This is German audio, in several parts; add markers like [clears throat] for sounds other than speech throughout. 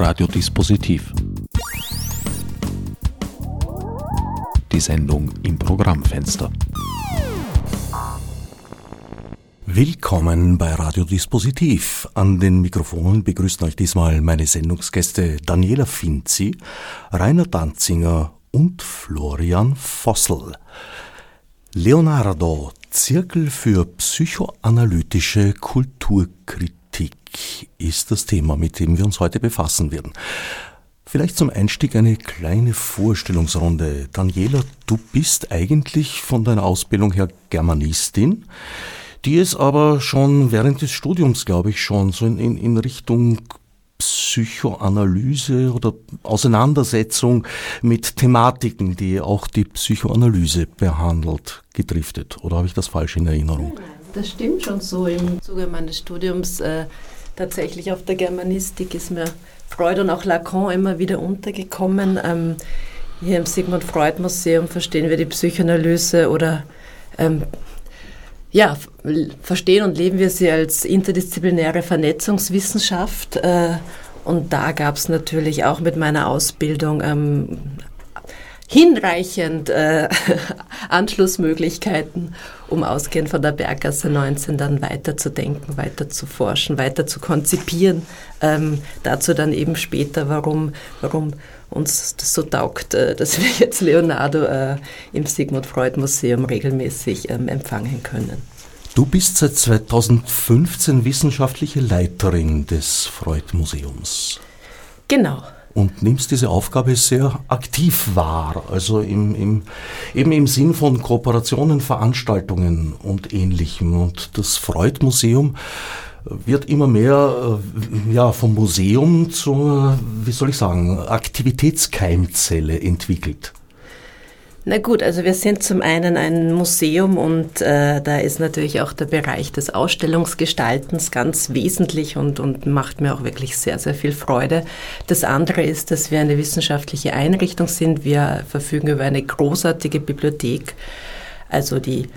Radiodispositiv. Die Sendung im Programmfenster. Willkommen bei Radiodispositiv. An den Mikrofonen begrüßen euch diesmal meine Sendungsgäste Daniela Finzi, Rainer Danzinger und Florian Vossel. Leonardo, Zirkel für psychoanalytische Kulturkritik ist das Thema, mit dem wir uns heute befassen werden. Vielleicht zum Einstieg eine kleine Vorstellungsrunde. Daniela, du bist eigentlich von deiner Ausbildung her Germanistin, die es aber schon während des Studiums, glaube ich, schon so in, in Richtung Psychoanalyse oder Auseinandersetzung mit Thematiken, die auch die Psychoanalyse behandelt, gedriftet. Oder habe ich das falsch in Erinnerung? Das stimmt schon so. Im Zuge meines Studiums äh, tatsächlich auf der Germanistik ist mir Freud und auch Lacan immer wieder untergekommen. Ähm, hier im Sigmund Freud Museum verstehen wir die Psychoanalyse oder ähm, ja, verstehen und leben wir sie als interdisziplinäre Vernetzungswissenschaft. Äh, und da gab es natürlich auch mit meiner Ausbildung ähm, hinreichend äh, [laughs] Anschlussmöglichkeiten, um ausgehend von der Berggasse 19 dann weiterzudenken, weiter zu forschen, weiter zu konzipieren. Ähm, dazu dann eben später, warum, warum uns das so taugt, äh, dass wir [laughs] jetzt Leonardo äh, im Sigmund Freud Museum regelmäßig ähm, empfangen können. Du bist seit 2015 wissenschaftliche Leiterin des Freud Museums. Genau. Und nimmst diese Aufgabe sehr aktiv wahr, also im, im, eben im Sinn von Kooperationen, Veranstaltungen und Ähnlichem. Und das Freud Museum wird immer mehr äh, ja, vom Museum zur, wie soll ich sagen, Aktivitätskeimzelle entwickelt. Na gut, also wir sind zum einen ein Museum und äh, da ist natürlich auch der Bereich des Ausstellungsgestaltens ganz wesentlich und, und macht mir auch wirklich sehr, sehr viel Freude. Das andere ist, dass wir eine wissenschaftliche Einrichtung sind. Wir verfügen über eine großartige Bibliothek, also die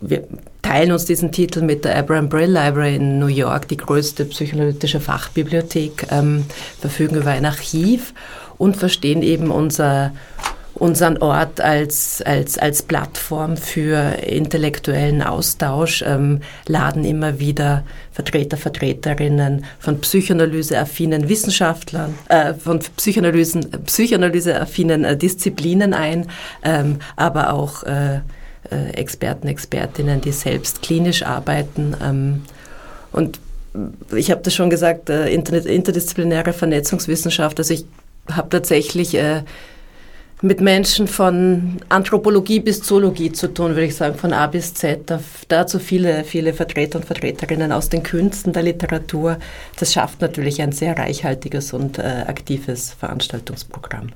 wir teilen uns diesen Titel mit der Abraham Brill Library in New York, die größte psychoanalytische Fachbibliothek, ähm, verfügen über ein Archiv und verstehen eben unser unseren Ort als, als, als Plattform für intellektuellen Austausch, ähm, laden immer wieder Vertreter, Vertreterinnen von psychoanalyseaffinen Wissenschaftlern, äh, von Psychoanalysen, psychoanalyseaffinen äh, Disziplinen ein, ähm, aber auch äh, äh, Experten, Expertinnen, die selbst klinisch arbeiten. Ähm, und ich habe das schon gesagt, äh, interdisziplinäre Vernetzungswissenschaft, also ich habe tatsächlich äh, mit Menschen von Anthropologie bis Zoologie zu tun, würde ich sagen, von A bis Z. Dazu viele, viele Vertreter und Vertreterinnen aus den Künsten, der Literatur. Das schafft natürlich ein sehr reichhaltiges und äh, aktives Veranstaltungsprogramm.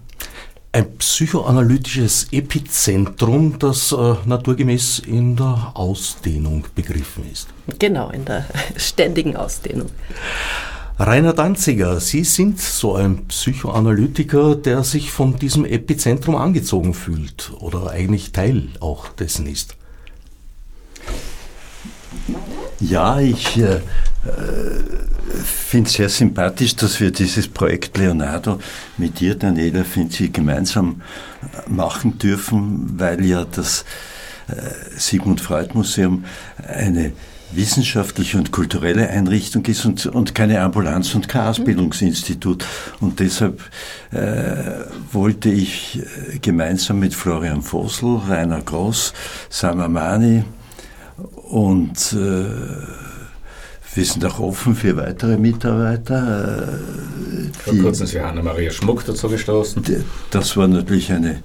Ein psychoanalytisches Epizentrum, das äh, naturgemäß in der Ausdehnung begriffen ist. Genau, in der [laughs] ständigen Ausdehnung. Rainer Danziger, Sie sind so ein Psychoanalytiker, der sich von diesem Epizentrum angezogen fühlt oder eigentlich Teil auch dessen ist. Ja, ich äh, finde es sehr sympathisch, dass wir dieses Projekt Leonardo mit dir, Daniela Finzi, gemeinsam machen dürfen, weil ja das äh, Sigmund Freud Museum eine wissenschaftliche und kulturelle Einrichtung ist und, und keine Ambulanz und kein Ausbildungsinstitut. Und deshalb äh, wollte ich äh, gemeinsam mit Florian Vossel, Rainer Gross, Samamani und äh, wir sind auch offen für weitere Mitarbeiter. Äh, Vor kurzem ist Johanna Maria Schmuck dazu gestoßen. Das war natürlich eine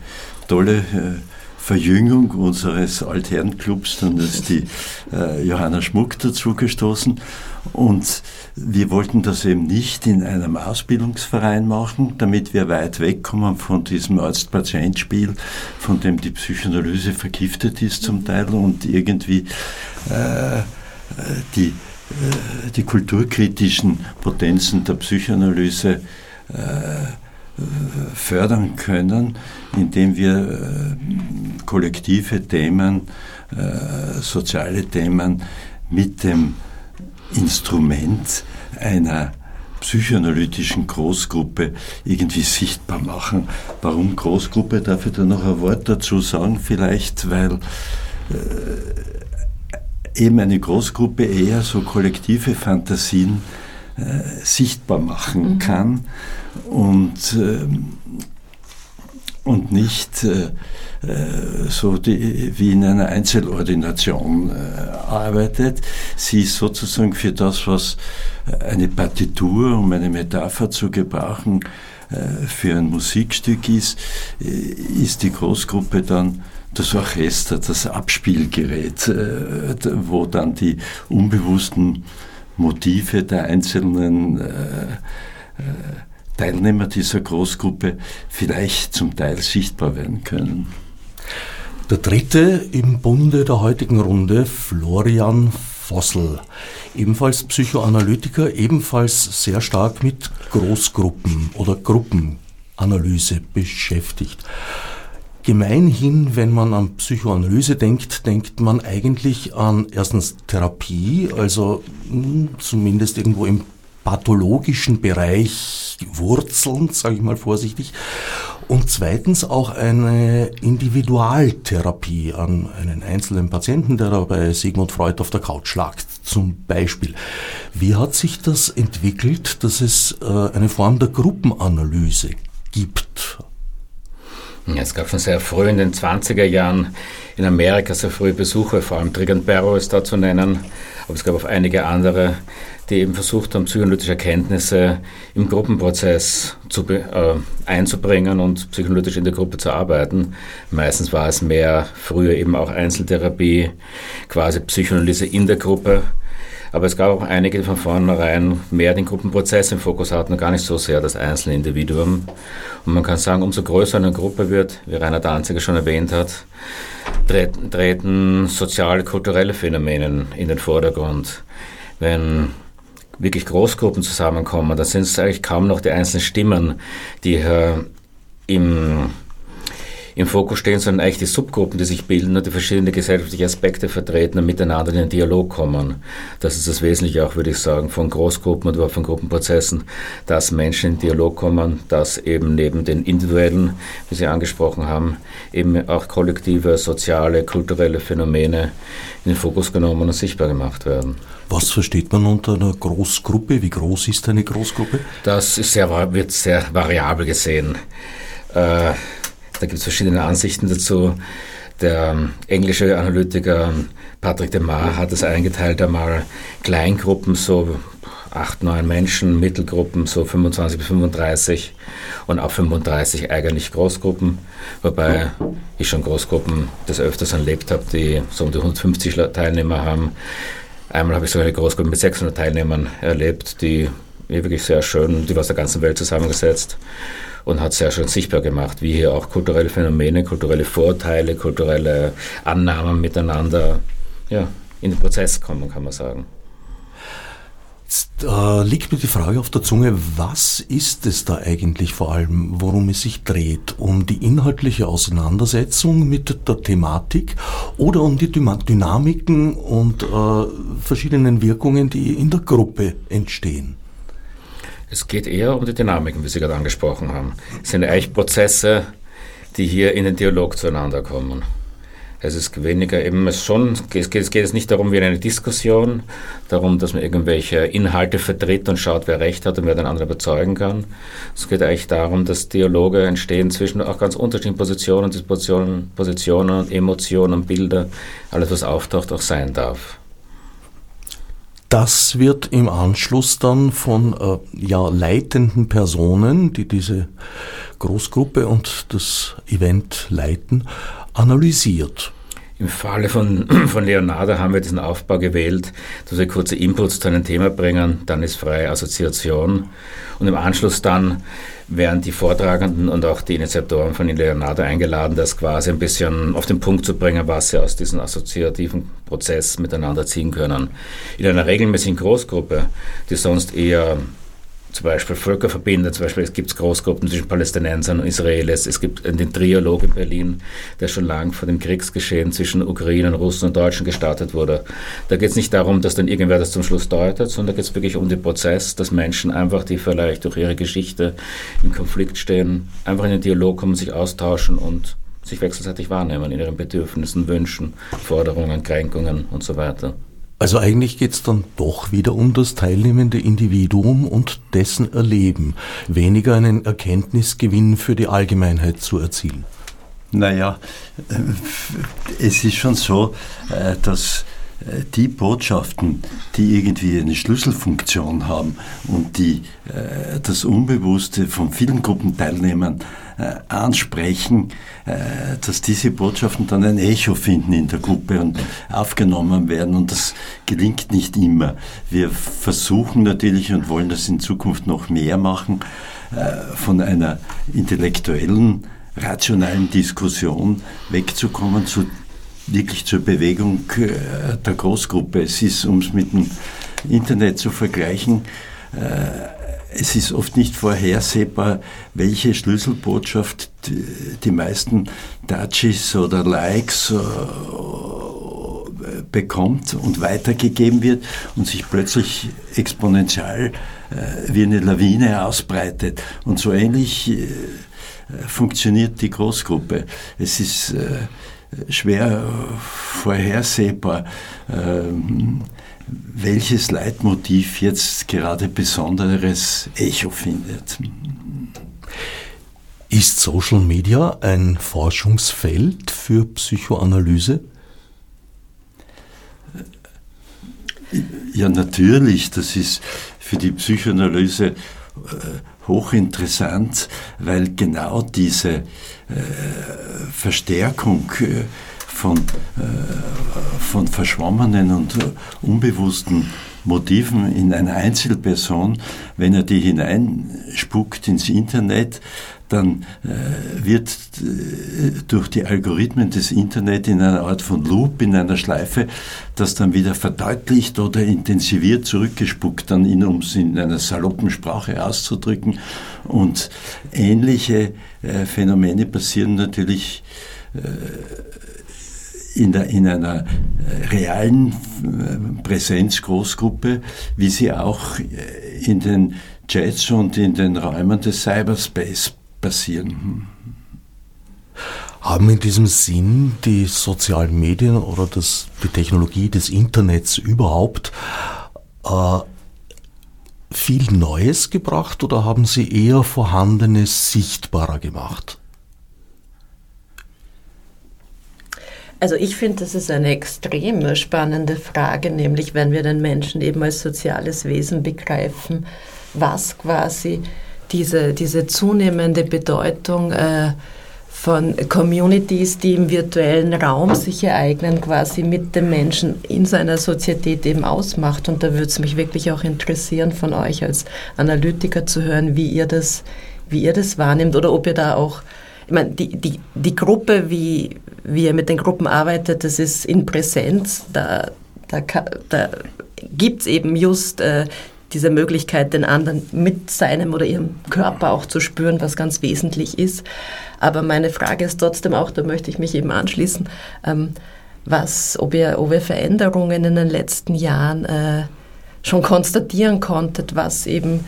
tolle äh, Verjüngung unseres Altherrenclubs, dann ist die äh, Johanna Schmuck dazugestoßen. Und wir wollten das eben nicht in einem Ausbildungsverein machen, damit wir weit wegkommen von diesem Arzt-Patient-Spiel, von dem die Psychoanalyse vergiftet ist zum Teil und irgendwie äh, die, äh, die kulturkritischen Potenzen der Psychoanalyse äh, fördern können, indem wir äh, kollektive Themen, äh, soziale Themen mit dem Instrument einer psychoanalytischen Großgruppe irgendwie sichtbar machen. Warum Großgruppe? Darf ich da noch ein Wort dazu sagen? Vielleicht, weil äh, eben eine Großgruppe eher so kollektive Fantasien äh, sichtbar machen mhm. kann und, äh, und nicht äh, äh, so die, wie in einer Einzelordination äh, arbeitet. Sie ist sozusagen für das, was eine Partitur, um eine Metapher zu gebrauchen, äh, für ein Musikstück ist, ist die Großgruppe dann das Orchester, das Abspielgerät, wo dann die unbewussten Motive der einzelnen Teilnehmer dieser Großgruppe vielleicht zum Teil sichtbar werden können. Der dritte im Bunde der heutigen Runde, Florian Vossel, ebenfalls Psychoanalytiker, ebenfalls sehr stark mit Großgruppen oder Gruppenanalyse beschäftigt. Gemeinhin, wenn man an Psychoanalyse denkt, denkt man eigentlich an erstens Therapie, also hm, zumindest irgendwo im pathologischen Bereich Wurzeln, sage ich mal vorsichtig, und zweitens auch eine Individualtherapie an einen einzelnen Patienten, der da bei Sigmund Freud auf der Couch lag, zum Beispiel. Wie hat sich das entwickelt, dass es äh, eine Form der Gruppenanalyse gibt? Es gab schon sehr früh in den 20er Jahren in Amerika sehr frühe Besuche, vor allem Trigant Barrow ist da zu nennen, aber es gab auch einige andere die eben versucht haben, psychoanalytische Erkenntnisse im Gruppenprozess zu, äh, einzubringen und psychoanalytisch in der Gruppe zu arbeiten. Meistens war es mehr früher eben auch Einzeltherapie, quasi Psychoanalyse in der Gruppe. Aber es gab auch einige, die von vornherein mehr den Gruppenprozess im Fokus hatten und gar nicht so sehr das einzelne Individuum. Und man kann sagen, umso größer eine Gruppe wird, wie Rainer Danziger schon erwähnt hat, treten, treten soziale, kulturelle Phänomene in den Vordergrund. Wenn wirklich Großgruppen zusammenkommen, da sind es eigentlich kaum noch die einzelnen Stimmen, die äh, im, im Fokus stehen, sondern eigentlich die Subgruppen, die sich bilden und die verschiedene gesellschaftliche Aspekte vertreten und miteinander in den Dialog kommen. Das ist das Wesentliche auch, würde ich sagen, von Großgruppen und überhaupt von Gruppenprozessen, dass Menschen in Dialog kommen, dass eben neben den individuellen, wie Sie angesprochen haben, eben auch kollektive, soziale, kulturelle Phänomene in den Fokus genommen und sichtbar gemacht werden. Was versteht man unter einer Großgruppe? Wie groß ist eine Großgruppe? Das ist sehr, wird sehr variabel gesehen. Äh, da gibt es verschiedene Ansichten dazu. Der ähm, englische Analytiker Patrick de Mar hat es eingeteilt einmal Kleingruppen, so acht, neun Menschen, Mittelgruppen so 25 bis 35 und auch 35 eigentlich Großgruppen, wobei ich schon Großgruppen des Öfters erlebt habe, die so um die 150 Teilnehmer haben. Einmal habe ich so eine Großgruppe mit 600 Teilnehmern erlebt, die wirklich sehr schön, die war aus der ganzen Welt zusammengesetzt und hat sehr schön sichtbar gemacht, wie hier auch kulturelle Phänomene, kulturelle Vorteile, kulturelle Annahmen miteinander ja, in den Prozess kommen, kann man sagen. Jetzt äh, liegt mir die Frage auf der Zunge, was ist es da eigentlich vor allem, worum es sich dreht? Um die inhaltliche Auseinandersetzung mit der Thematik oder um die Dynamiken und äh, verschiedenen Wirkungen, die in der Gruppe entstehen? Es geht eher um die Dynamiken, wie Sie gerade angesprochen haben. Es sind eigentlich Prozesse, die hier in den Dialog zueinander kommen. Es ist weniger eben es schon, es geht, es geht jetzt nicht darum wie eine Diskussion, darum, dass man irgendwelche Inhalte vertritt und schaut, wer Recht hat und wer den anderen überzeugen kann. Es geht eigentlich darum, dass Dialoge entstehen zwischen auch ganz unterschiedlichen Positionen, Dispositionen, Positionen, Emotionen, Bilder, alles was auftaucht, auch sein darf. Das wird im Anschluss dann von äh, ja, leitenden Personen, die diese Großgruppe und das Event leiten, analysiert. Im Falle von, [clears throat] von Leonardo haben wir diesen Aufbau gewählt, dass wir kurze Inputs zu einem Thema bringen, dann ist freie Assoziation und im Anschluss dann werden die Vortragenden und auch die Initiatoren von Leonardo eingeladen, das quasi ein bisschen auf den Punkt zu bringen, was sie aus diesem assoziativen Prozess miteinander ziehen können. In einer regelmäßigen Großgruppe, die sonst eher zum Beispiel Völker verbinden. Zum Beispiel es gibt Großgruppen zwischen Palästinensern und Israelis. Es gibt den Trialog in Berlin, der schon lange vor dem Kriegsgeschehen zwischen Ukrainern, Russen und Deutschen gestartet wurde. Da geht es nicht darum, dass dann irgendwer das zum Schluss deutet, sondern da geht es wirklich um den Prozess, dass Menschen einfach, die vielleicht durch ihre Geschichte im Konflikt stehen, einfach in den Dialog kommen, sich austauschen und sich wechselseitig wahrnehmen in ihren Bedürfnissen, Wünschen, Forderungen, Kränkungen und so weiter. Also eigentlich geht es dann doch wieder um das teilnehmende Individuum und dessen Erleben, weniger einen Erkenntnisgewinn für die Allgemeinheit zu erzielen. Naja, äh, es ist schon so, äh, dass äh, die Botschaften, die irgendwie eine Schlüsselfunktion haben und die das Unbewusste von vielen Gruppenteilnehmern ansprechen, dass diese Botschaften dann ein Echo finden in der Gruppe und aufgenommen werden. Und das gelingt nicht immer. Wir versuchen natürlich und wollen das in Zukunft noch mehr machen, von einer intellektuellen rationalen Diskussion wegzukommen zu wirklich zur Bewegung äh, der Großgruppe. Es ist, um es mit dem Internet zu vergleichen, äh, es ist oft nicht vorhersehbar, welche Schlüsselbotschaft die, meisten Touches oder Likes äh, bekommt und weitergegeben wird und sich plötzlich exponentiell wie eine Lawine ausbreitet. Und so ähnlich funktioniert die Großgruppe. Es ist äh, schwer vorhersehbar, ähm, welches Leitmotiv jetzt gerade besonderes Echo findet. Ist Social Media ein Forschungsfeld für Psychoanalyse? Ja, natürlich. Das ist für die Psychoanalyse äh, hochinteressant, weil genau diese äh, Verstärkung äh, von, äh, von verschwommenen und unbewussten Motiven in einer Einzelperson, wenn er die hineinspuckt ins Internet, dann äh, wird äh, durch die Algorithmen des Internet in einer Art von Loop, in einer Schleife, das dann wieder verdeutlicht oder intensiviert zurückgespuckt, dann in, um es in einer saloppen Sprache auszudrücken. Und ähnliche äh, Phänomene passieren natürlich äh, in, der, in einer äh, realen äh, Präsenzgroßgruppe, wie sie auch in den Chats und in den Räumen des Cyberspace passieren. Haben in diesem Sinn die sozialen Medien oder das, die Technologie des Internets überhaupt äh, viel Neues gebracht oder haben sie eher Vorhandenes sichtbarer gemacht? Also ich finde, das ist eine extrem spannende Frage, nämlich wenn wir den Menschen eben als soziales Wesen begreifen, was quasi diese, diese zunehmende Bedeutung äh, von Communities, die im virtuellen Raum sich ereignen, quasi mit dem Menschen in seiner Sozietät eben ausmacht. Und da würde es mich wirklich auch interessieren, von euch als Analytiker zu hören, wie ihr das, wie ihr das wahrnehmt oder ob ihr da auch, ich meine, die, die, die Gruppe, wie, wie ihr mit den Gruppen arbeitet, das ist in Präsenz, da, da, da gibt es eben just äh, diese Möglichkeit, den anderen mit seinem oder ihrem Körper auch zu spüren, was ganz wesentlich ist. Aber meine Frage ist trotzdem auch, da möchte ich mich eben anschließen, ähm, was, ob ihr, ob ihr Veränderungen in den letzten Jahren äh, schon konstatieren konntet, was eben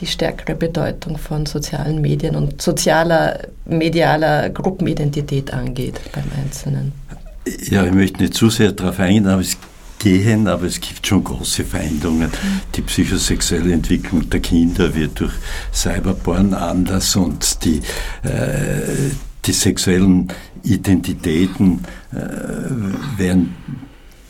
die stärkere Bedeutung von sozialen Medien und sozialer, medialer Gruppenidentität angeht beim Einzelnen. Ja, ich möchte nicht zu sehr darauf eingehen, aber es gehen, aber es gibt schon große Veränderungen. Die psychosexuelle Entwicklung der Kinder wird durch Cyberporn anders und die, äh, die sexuellen Identitäten äh, werden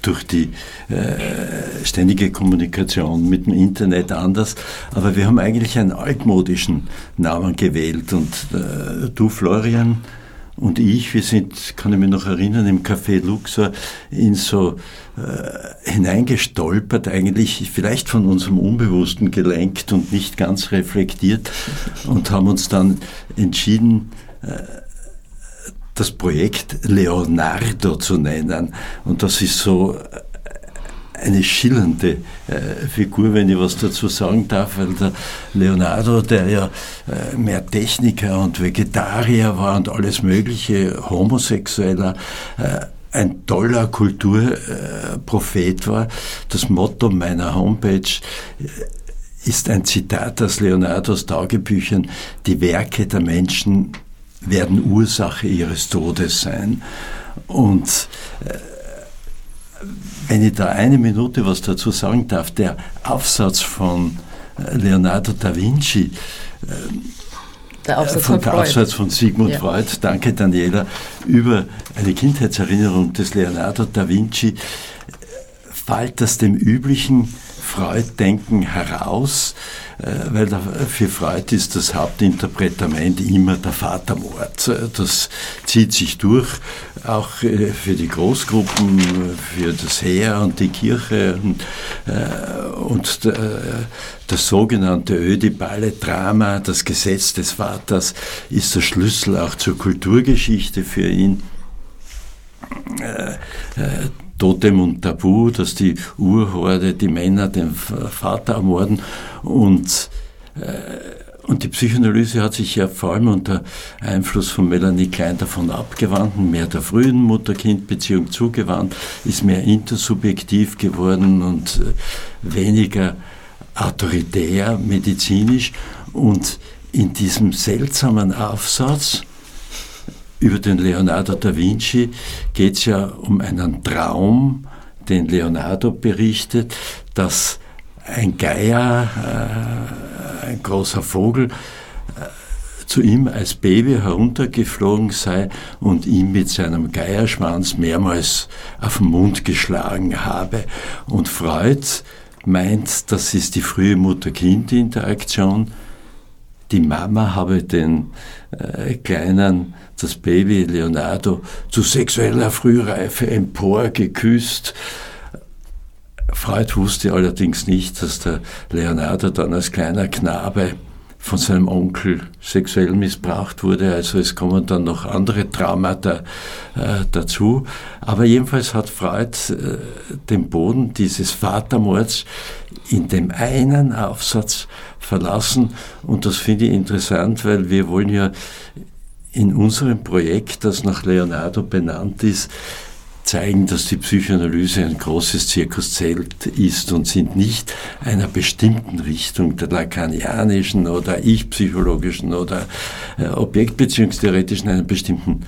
durch die äh, ständige Kommunikation mit dem Internet anders. Aber wir haben eigentlich einen altmodischen Namen gewählt. Und äh, du, Florian, und ich, wir sind, kann ich mich noch erinnern, im Café Luxor in so äh, hineingestolpert, eigentlich vielleicht von unserem Unbewussten gelenkt und nicht ganz reflektiert und haben uns dann entschieden, äh, das Projekt Leonardo zu nennen. Und das ist so eine schillernde äh, Figur, wenn ich was dazu sagen darf, weil der Leonardo, der ja äh, mehr Techniker und Vegetarier war und alles Mögliche, Homosexueller, äh, ein toller Kulturprophet war. Das Motto meiner Homepage äh, ist ein Zitat aus Leonardos Tagebüchern, die Werke der Menschen werden Ursache ihres Todes sein. Und äh, wenn ich da eine Minute was dazu sagen darf, der Aufsatz von äh, Leonardo da Vinci, der Aufsatz von, von, der Aufsatz von Sigmund ja. Freud, danke Daniela, über eine Kindheitserinnerung des Leonardo da Vinci, fällt das dem üblichen Freud-Denken heraus, äh, weil für Freud ist das Hauptinterpretament immer der Vatermord. Das zieht sich durch, auch äh, für die Großgruppen, für das Heer und die Kirche und, äh, das sogenannte ödipale Drama, das Gesetz des Vaters, ist der Schlüssel auch zur Kulturgeschichte für ihn Totem und Tabu, dass die Urhorde, die Männer den Vater ermorden und äh, und die Psychoanalyse hat sich ja vor allem unter Einfluss von Melanie Klein davon abgewandt, mehr der frühen Mutter-Kind-Beziehung zugewandt, ist mehr intersubjektiv geworden und äh, weniger autoritär, medizinisch. Und in diesem seltsamen Aufsatz über den Leonardo da Vinci geht es ja um einen Traum, den Leonardo berichtet, dass ein Geier, äh, ein großer Vogel, äh, zu ihm als Baby heruntergeflogen sei und ihm mit seinem Geierschwanz mehrmals auf den Mund geschlagen habe. Und Freud meint, das ist die frühe Mutter-Kind-Interaktion. Die Mama habe den äh, kleinen das Baby Leonardo zu sexueller Frühreife emporgeküsst. Freud wusste allerdings nicht, dass der Leonardo dann als kleiner Knabe von seinem Onkel sexuell missbraucht wurde. Also es kommen dann noch andere Traumata äh, dazu. Aber jedenfalls hat Freud äh, den Boden dieses Vatermords in dem einen Aufsatz verlassen. Und das finde ich interessant, weil wir wollen ja in unserem Projekt, das nach Leonardo benannt ist, zeigen, dass die Psychoanalyse ein großes Zirkuszelt ist und sind nicht einer bestimmten Richtung, der lacanianischen oder ich-psychologischen oder äh, objektbeziehungstheoretischen, einer bestimmten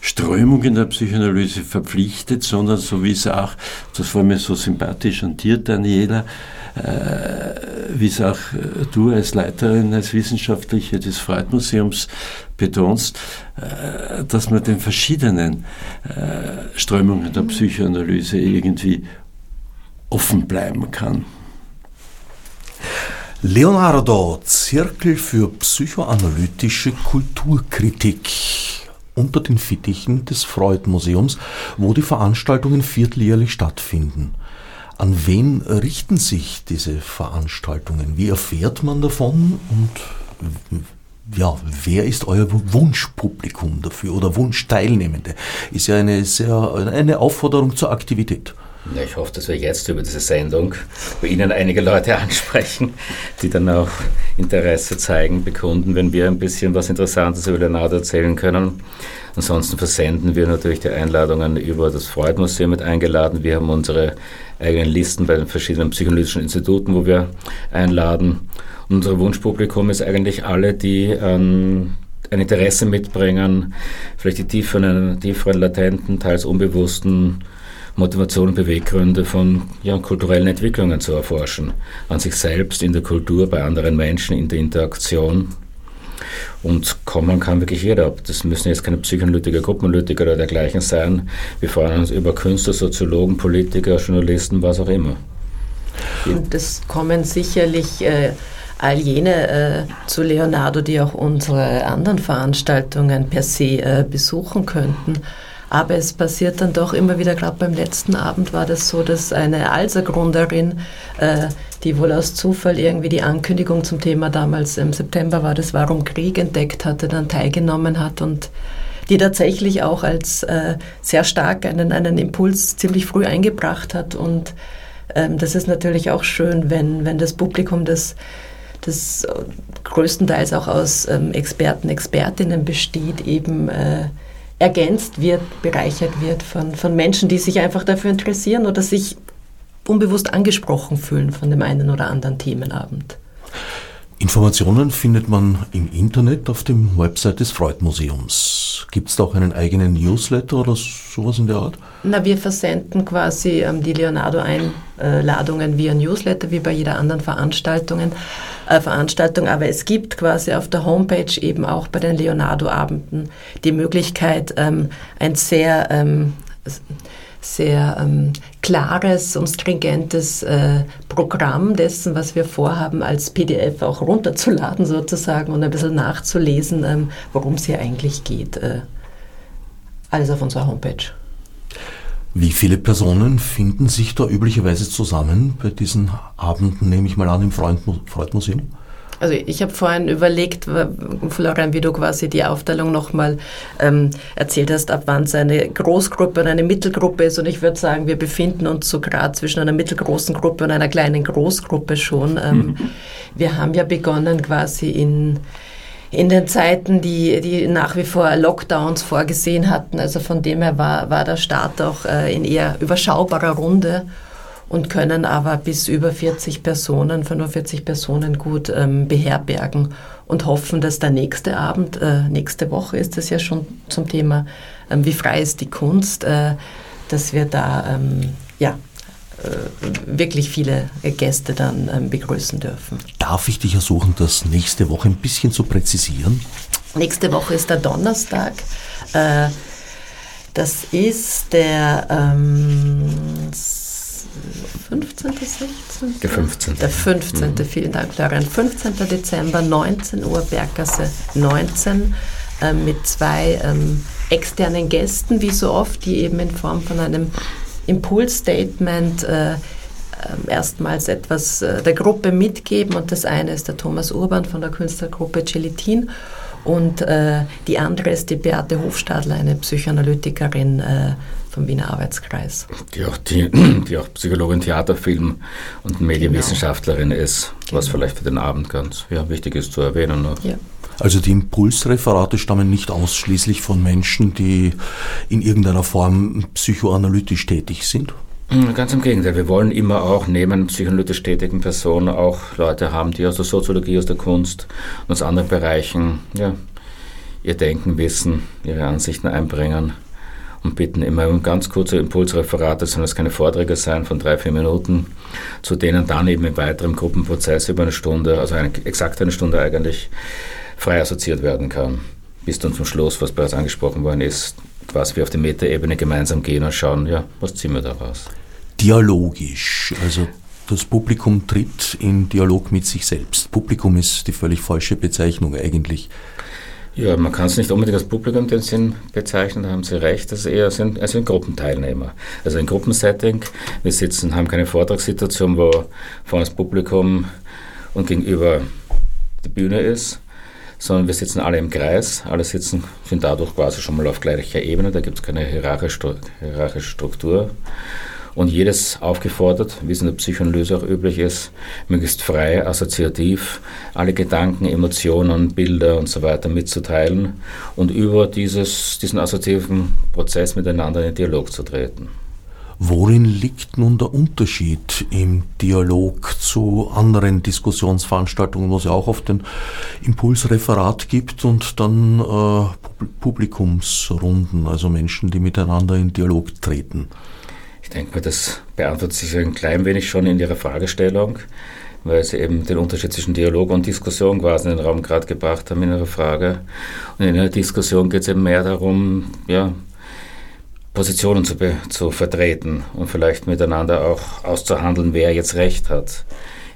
Strömung in der Psychoanalyse verpflichtet, sondern so wie es auch, das war mir so sympathisch an dir, Daniela, wie es auch äh, du als Leiterin, als Wissenschaftliche des Freud-Museums betonst, äh, dass man den verschiedenen Strömungen der Psychoanalyse irgendwie offen bleiben kann. Leonardo, Zirkel für psychoanalytische Kulturkritik unter den Fittichen des Freud-Museums, wo die Veranstaltungen vierteljährlich stattfinden. An wen richten sich diese Veranstaltungen? Wie erfährt man davon? Und ja, wer ist euer Wunschpublikum dafür oder Wunschteilnehmende? Ist ja eine sehr eine Aufforderung zur Aktivität. Ich hoffe, dass wir jetzt über diese Sendung bei Ihnen einige Leute [laughs] ansprechen, die dann auch Interesse zeigen, bekunden, wenn wir ein bisschen was Interessantes über Leonardo erzählen können. Ansonsten versenden wir natürlich die Einladungen über das Freud-Museum mit eingeladen. Wir haben unsere eigenen Listen bei den verschiedenen psychoanalytischen Instituten, wo wir einladen. unser Wunschpublikum ist eigentlich alle, die ähm, ein Interesse mitbringen, vielleicht die tieferen, tieferen latenten, teils unbewussten Motivation und Beweggründe von ja, kulturellen Entwicklungen zu erforschen. An sich selbst, in der Kultur, bei anderen Menschen, in der Interaktion. Und kommen kann wirklich jeder. Das müssen jetzt keine Psychoanalytiker, Gruppenanalytiker oder dergleichen sein. Wir freuen uns über Künstler, Soziologen, Politiker, Journalisten, was auch immer. Und es kommen sicherlich äh, all jene äh, zu Leonardo, die auch unsere anderen Veranstaltungen per se äh, besuchen könnten. Aber es passiert dann doch immer wieder, gerade beim letzten Abend war das so, dass eine Alsergrunderin, äh, die wohl aus Zufall irgendwie die Ankündigung zum Thema damals im September war, das Warum Krieg entdeckt hatte, dann teilgenommen hat und die tatsächlich auch als äh, sehr stark einen, einen Impuls ziemlich früh eingebracht hat. Und ähm, das ist natürlich auch schön, wenn, wenn das Publikum das, das größtenteils auch aus ähm, Experten, Expertinnen besteht, eben äh, ergänzt wird, bereichert wird von, von Menschen, die sich einfach dafür interessieren oder sich unbewusst angesprochen fühlen von dem einen oder anderen Themenabend. Informationen findet man im Internet auf dem Website des Freud-Museums. Gibt es da auch einen eigenen Newsletter oder sowas in der Art? Na, wir versenden quasi ähm, die Leonardo-Einladungen via Newsletter, wie bei jeder anderen Veranstaltungen, äh, Veranstaltung. Aber es gibt quasi auf der Homepage eben auch bei den Leonardo-Abenden die Möglichkeit, ähm, ein sehr ähm, sehr ähm, klares und stringentes äh, Programm dessen, was wir vorhaben, als PDF auch runterzuladen sozusagen und ein bisschen nachzulesen, ähm, worum es hier eigentlich geht. Äh, alles auf unserer Homepage. Wie viele Personen finden sich da üblicherweise zusammen bei diesen Abenden, nehme ich mal an, im Freud-Museum? Also ich habe vorhin überlegt, Florian, wie du quasi die Aufteilung nochmal ähm, erzählt hast, ab wann es eine Großgruppe und eine Mittelgruppe ist. Und ich würde sagen, wir befinden uns so gerade zwischen einer mittelgroßen Gruppe und einer kleinen Großgruppe schon. Ähm, mhm. Wir haben ja begonnen quasi in in den Zeiten, die, die nach wie vor Lockdowns vorgesehen hatten. Also von dem her war, war der Start auch äh, in eher überschaubarer Runde und können aber bis über 40 Personen, 45 Personen gut ähm, beherbergen und hoffen, dass der nächste Abend, äh, nächste Woche ist es ja schon zum Thema, ähm, wie frei ist die Kunst, äh, dass wir da ähm, ja, äh, wirklich viele Gäste dann ähm, begrüßen dürfen. Darf ich dich ersuchen, das nächste Woche ein bisschen zu präzisieren? Nächste Woche ist der Donnerstag. Äh, das ist der ähm, 15., 16.? Der 15. Der 15. Mhm. Vielen Dank, Florian. 15. Dezember, 19 Uhr, Berggasse 19, äh, mit zwei ähm, externen Gästen, wie so oft, die eben in Form von einem Impulsstatement äh, äh, erstmals etwas äh, der Gruppe mitgeben. Und das eine ist der Thomas Urban von der Künstlergruppe Gelatin. Und äh, die andere ist die Beate Hofstadler, eine Psychoanalytikerin äh, vom Wiener Arbeitskreis. Die auch, die, [clears throat] die auch Psychologin, Theaterfilm und Medienwissenschaftlerin genau. ist, was genau. vielleicht für den Abend ganz ja, wichtig ist zu erwähnen. Noch. Ja. Also die Impulsreferate stammen nicht ausschließlich von Menschen, die in irgendeiner Form psychoanalytisch tätig sind? Hm, ganz im Gegenteil, wir wollen immer auch neben psychoanalytisch tätigen Personen auch Leute haben, die aus der Soziologie, aus der Kunst und aus anderen Bereichen ja, ihr Denken, Wissen, ihre Ansichten einbringen und bitten immer um ganz kurze Impulsreferate, sollen es keine Vorträge sein von drei, vier Minuten, zu denen dann eben im weiteren Gruppenprozess über eine Stunde, also eine, exakt eine Stunde eigentlich, frei assoziiert werden kann. Bis dann zum Schluss, was bereits angesprochen worden ist, quasi wir auf die Metaebene gemeinsam gehen und schauen, ja, was ziehen wir daraus? Dialogisch, also das Publikum tritt in Dialog mit sich selbst. Publikum ist die völlig falsche Bezeichnung eigentlich. Ja, man kann es nicht unbedingt als Publikum den Sinn bezeichnen, da haben Sie recht. Das ist eher sind, also ein Gruppenteilnehmer. Also ein Gruppensetting. Wir sitzen, haben keine Vortragssituation, wo vorne das Publikum und gegenüber die Bühne ist, sondern wir sitzen alle im Kreis. Alle sitzen, sind dadurch quasi schon mal auf gleicher Ebene. Da gibt es keine hierarchische Struktur und jedes aufgefordert, wie es in der Psychoanalyse auch üblich ist, möglichst frei, assoziativ, alle Gedanken, Emotionen, Bilder und so weiter mitzuteilen und über dieses, diesen assoziativen Prozess miteinander in Dialog zu treten. Worin liegt nun der Unterschied im Dialog zu anderen Diskussionsveranstaltungen, wo es ja auch oft ein Impulsreferat gibt und dann äh, Publikumsrunden, also Menschen, die miteinander in Dialog treten? Ich denke mal, das beantwortet sich ein klein wenig schon in Ihrer Fragestellung, weil Sie eben den Unterschied zwischen Dialog und Diskussion quasi in den Raum gerade gebracht haben in Ihrer Frage. Und in der Diskussion geht es eben mehr darum, ja, Positionen zu, zu vertreten und vielleicht miteinander auch auszuhandeln, wer jetzt Recht hat.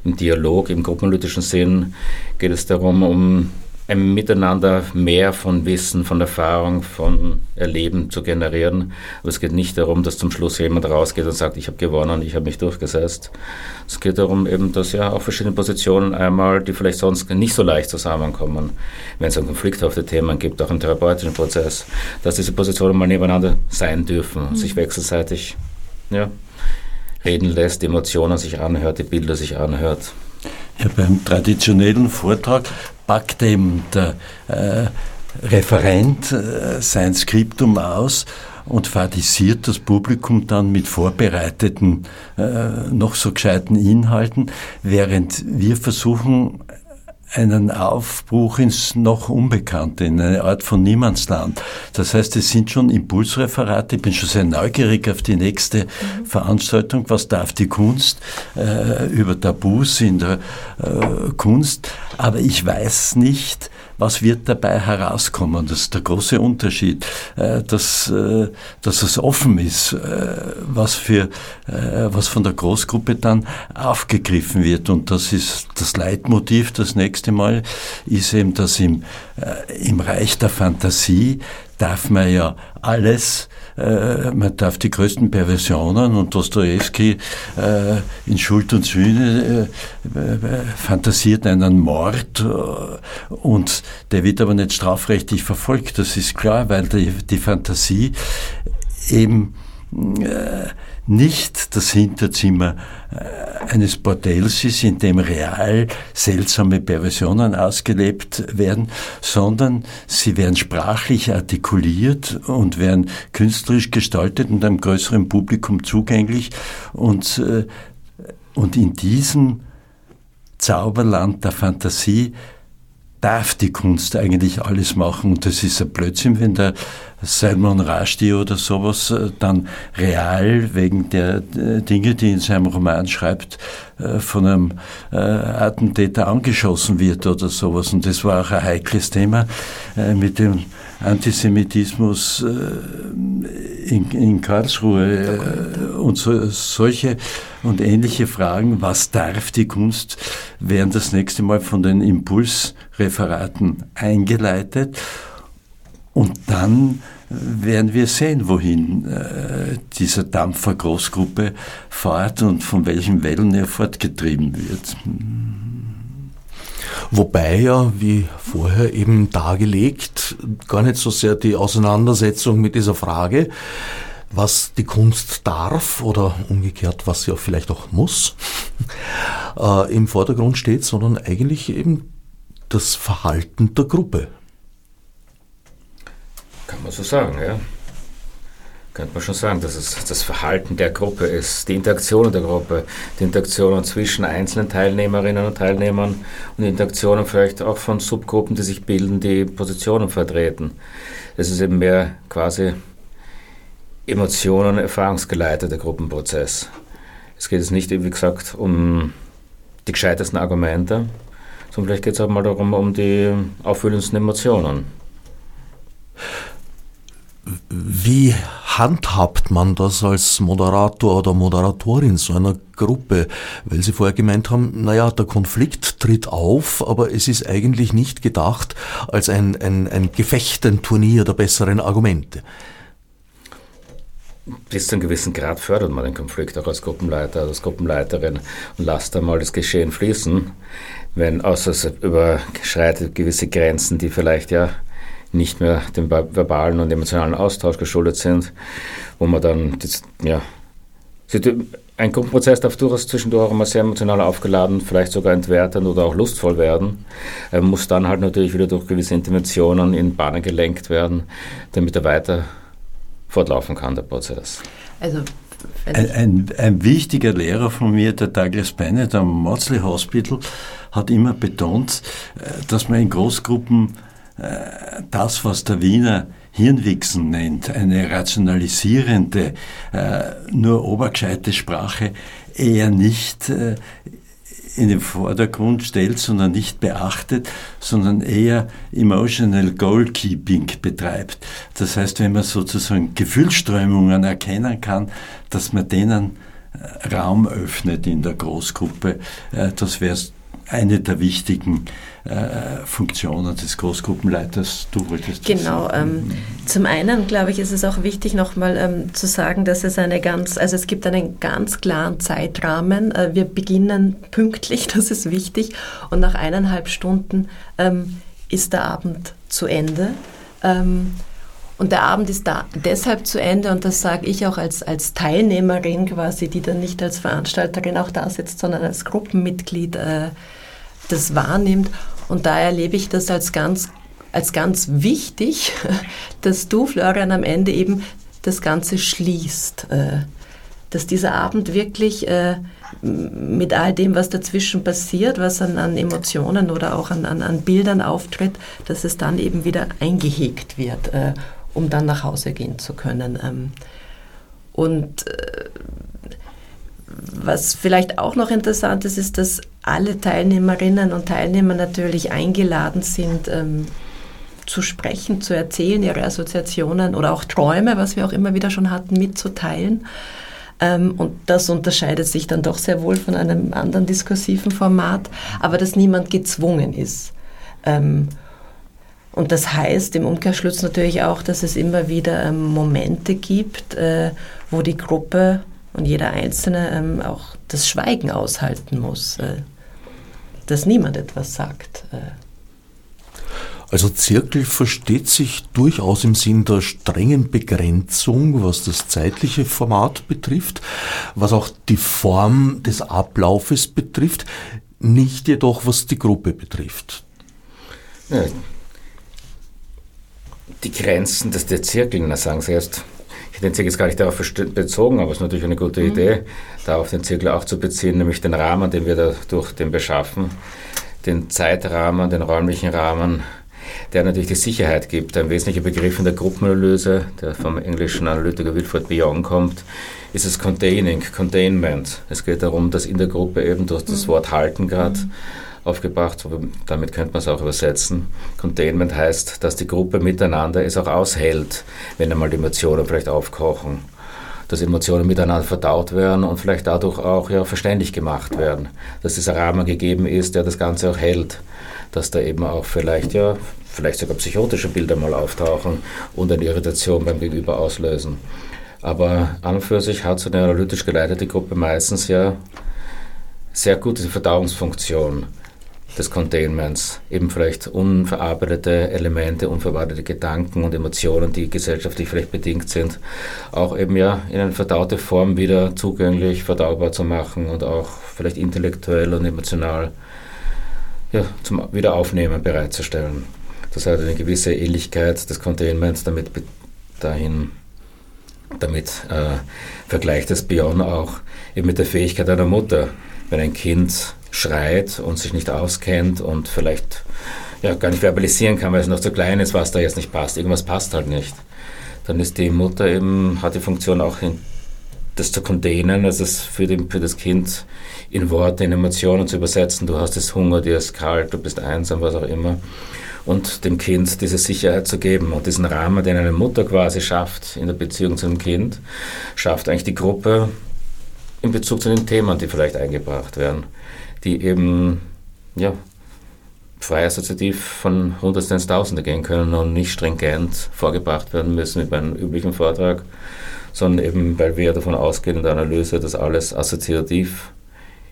Im Dialog, im gruppenanalytischen Sinn geht es darum, um ein Miteinander mehr von Wissen, von Erfahrung, von Erleben zu generieren. Aber es geht nicht darum, dass zum Schluss jemand rausgeht und sagt, ich habe gewonnen, ich habe mich durchgesetzt. Es geht darum, eben, dass ja auch verschiedene Positionen einmal, die vielleicht sonst nicht so leicht zusammenkommen, wenn es um konflikthafte Themen gibt, auch im therapeutischen Prozess, dass diese Positionen mal nebeneinander sein dürfen, mhm. sich wechselseitig ja, reden lässt, die Emotionen sich anhört, die Bilder sich anhört. Ja, beim traditionellen Vortrag packt eben der äh, Referent äh, sein Skriptum aus und fadisiert das Publikum dann mit vorbereiteten, äh, noch so gescheiten Inhalten, während wir versuchen, einen Aufbruch ins noch Unbekannte, in eine Art von Niemandsland. Das heißt, es sind schon Impulsreferate. Ich bin schon sehr neugierig auf die nächste mhm. Veranstaltung. Was darf die Kunst äh, über Tabus in der äh, Kunst? Aber ich weiß nicht, was wird dabei herauskommen? Das ist der große Unterschied, äh, dass, äh, dass es offen ist, äh, was, für, was von der Großgruppe dann aufgegriffen wird. Und das ist das Leitmotiv das nächste Mal, ist eben, dass im, im Reich der Fantasie darf man ja alles äh, man darf die größten Perversionen und Dostoevsky äh, in Schuld und Sühne äh, äh, fantasiert einen Mord und der wird aber nicht strafrechtlich verfolgt, das ist klar, weil die, die Fantasie eben nicht das Hinterzimmer äh, eines Bordells ist, in dem real seltsame Perversionen ausgelebt werden, sondern sie werden sprachlich artikuliert und werden künstlerisch gestaltet und einem größeren Publikum zugänglich. Und, äh, und in diesem Zauberland der Fantasie darf die Kunst eigentlich alles machen und das ist ein Blödsinn, wenn der Salman Rushdie oder sowas äh, dann real wegen der äh, Dinge, die in seinem Roman schreibt, äh, von einem Attentäter angeschossen wird oder sowas. Und das war auch ein heikles Thema mit dem Antisemitismus in, in Karlsruhe und so, solche und ähnliche Fragen. Was darf die Kunst, werden das nächste Mal von den Impulsreferaten eingeleitet. Und dann werden wir sehen, wohin äh, dieser Dampfer Großgruppe fährt und von welchen Wellen er fortgetrieben wird. Wobei ja, wie vorher eben dargelegt, gar nicht so sehr die Auseinandersetzung mit dieser Frage, was die Kunst darf oder umgekehrt, was sie auch vielleicht auch muss, [laughs] äh, im Vordergrund steht, sondern eigentlich eben das Verhalten der Gruppe. Kann man so sagen, ja. Könnte man schon sagen, dass es das Verhalten der Gruppe ist, die Interaktionen der Gruppe, die Interaktionen zwischen einzelnen Teilnehmerinnen und Teilnehmern und Interaktionen vielleicht auch von Subgruppen, die sich bilden, die Positionen vertreten. Es ist eben mehr quasi Emotionen, erfahrungsgeleiteter Gruppenprozess. Es geht jetzt nicht, wie gesagt, um die gescheitesten Argumente, sondern vielleicht geht es auch mal darum, um die auffüllendsten Emotionen. Wie handhabt man das als Moderator oder Moderatorin so einer Gruppe? Weil Sie vorher gemeint haben, naja, der Konflikt tritt auf, aber es ist eigentlich nicht gedacht als ein, ein, ein Gefecht, ein Turnier der besseren Argumente. Bis zu einem gewissen Grad fördert man den Konflikt auch als Gruppenleiter, als Gruppenleiterin und lasst einmal das Geschehen fließen, wenn außer es überschreitet gewisse Grenzen, die vielleicht ja nicht mehr dem verbalen und emotionalen Austausch geschuldet sind, wo man dann, das, ja, ein Gruppenprozess darf durchaus zwischendurch auch immer sehr emotional aufgeladen, vielleicht sogar entwertend oder auch lustvoll werden, er muss dann halt natürlich wieder durch gewisse Interventionen in Bahnen gelenkt werden, damit er weiter fortlaufen kann, der Prozess. Also ein, ein, ein, wichtiger Lehrer von mir, der Douglas Bennett am Maudsley Hospital, hat immer betont, äh, dass man in Großgruppen das, was der Wiener Hirnwichsen nennt, eine rationalisierende, äh, nur obergescheite Sprache, eher nicht äh, in den Vordergrund stellt, sondern nicht beachtet, sondern eher emotional goalkeeping betreibt. Das heißt, wenn man sozusagen Gefühlsströmungen erkennen kann, dass man denen Raum öffnet in der Großgruppe, das wäre eine der wichtigen äh, Funktionen des Großgruppenleiters. Du wolltest Genau. Ähm, zum einen, glaube ich, ist es auch wichtig, nochmal ähm, zu sagen, dass es eine ganz, also es gibt einen ganz klaren Zeitrahmen. Äh, wir beginnen pünktlich, [laughs] das ist wichtig, und nach eineinhalb Stunden ähm, ist der Abend zu Ende. Ähm, Und der Abend ist da deshalb zu Ende und das sage ich auch als, als Teilnehmerin quasi, die dann nicht als Veranstalterin auch da sitzt, sondern als Gruppenmitglied äh, das wahrnimmt. Und da erlebe ich das als ganz, als ganz wichtig, [laughs] dass du, Florian, am Ende eben das Ganze schließt. Äh, dass dieser Abend wirklich äh, mit all dem, was dazwischen passiert, was an, an Emotionen oder auch an, an, an, Bildern auftritt, dass es dann eben wieder eingehegt wird, äh, um dann nach Hause gehen zu können. Ähm, und was vielleicht auch noch interessant ist, ist, dass alle Teilnehmerinnen und Teilnehmer natürlich eingeladen sind, ähm, zu sprechen, zu erzählen, ihre Assoziationen oder auch Träume, was wir auch immer wieder schon hatten, mitzuteilen. Ähm, und das unterscheidet sich dann doch sehr wohl von einem anderen diskursiven Format, aber dass niemand gezwungen ist. Ähm, und das heißt im Umkehrschluss natürlich auch, dass es immer wieder ähm, Momente gibt, äh, wo die Gruppe und jeder Einzelne auch das Schweigen aushalten muss, äh, dass niemand etwas sagt. Äh. Also Zirkel versteht sich durchaus im Sinn der strengen Begrenzung, was das zeitliche Format betrifft, was auch die Form des Ablaufes betrifft, nicht jedoch was die Gruppe betrifft. Ja, die Grenzen des der Zirkel, sagen Sie erst, den Zirkel jetzt gar nicht darauf bezogen, aber es ist natürlich eine gute mhm. Idee, darauf den Zirkel auch zu beziehen, nämlich den Rahmen, den wir da durch den beschaffen, den Zeitrahmen, den räumlichen Rahmen, der natürlich die Sicherheit gibt. Ein wesentlicher Begriff in der Gruppenanalyse, der vom englischen Analytiker Wilfred Bion kommt, ist das Containing, Containment. Es geht darum, dass in der Gruppe eben durch das mhm. Wort halten gerade mhm. Aufgebracht, damit könnte man es auch übersetzen. Containment heißt, dass die Gruppe miteinander es auch aushält, wenn einmal die Emotionen vielleicht aufkochen dass Emotionen miteinander verdaut werden und vielleicht dadurch auch ja, verständlich gemacht werden. Dass dieser Rahmen gegeben ist, der das Ganze auch hält. Dass da eben auch vielleicht ja vielleicht sogar psychotische Bilder mal auftauchen und eine Irritation beim Gegenüber auslösen. Aber an und für sich hat so eine analytisch geleitete Gruppe meistens ja sehr gute Verdauungsfunktion des Containments, eben vielleicht unverarbeitete Elemente, unverarbeitete Gedanken und Emotionen, die gesellschaftlich vielleicht bedingt sind, auch eben ja in eine verdaute Form wieder zugänglich, verdaubar zu machen und auch vielleicht intellektuell und emotional ja, zum Wiederaufnehmen bereitzustellen. Das hat eine gewisse Ähnlichkeit des Containments damit dahin, damit äh, vergleicht das Bion auch eben mit der Fähigkeit einer Mutter. Wenn ein Kind schreit und sich nicht auskennt und vielleicht ja, gar nicht verbalisieren kann, weil es noch zu klein ist, was da jetzt nicht passt. Irgendwas passt halt nicht. Dann ist die Mutter eben, hat die Funktion auch in, das zu containen, also es für, den, für das Kind in Worte, in Emotionen zu übersetzen. Du hast es Hunger, dir ist kalt, du bist einsam, was auch immer und dem Kind diese Sicherheit zu geben. Und diesen Rahmen, den eine Mutter quasi schafft in der Beziehung zu dem Kind, schafft eigentlich die Gruppe in Bezug zu den Themen, die vielleicht eingebracht werden, die eben ja, frei assoziativ von Hundertsten ins Tausende gehen können und nicht stringent vorgebracht werden müssen wie bei einem üblichen Vortrag, sondern eben, weil wir davon ausgehen in der Analyse, dass alles assoziativ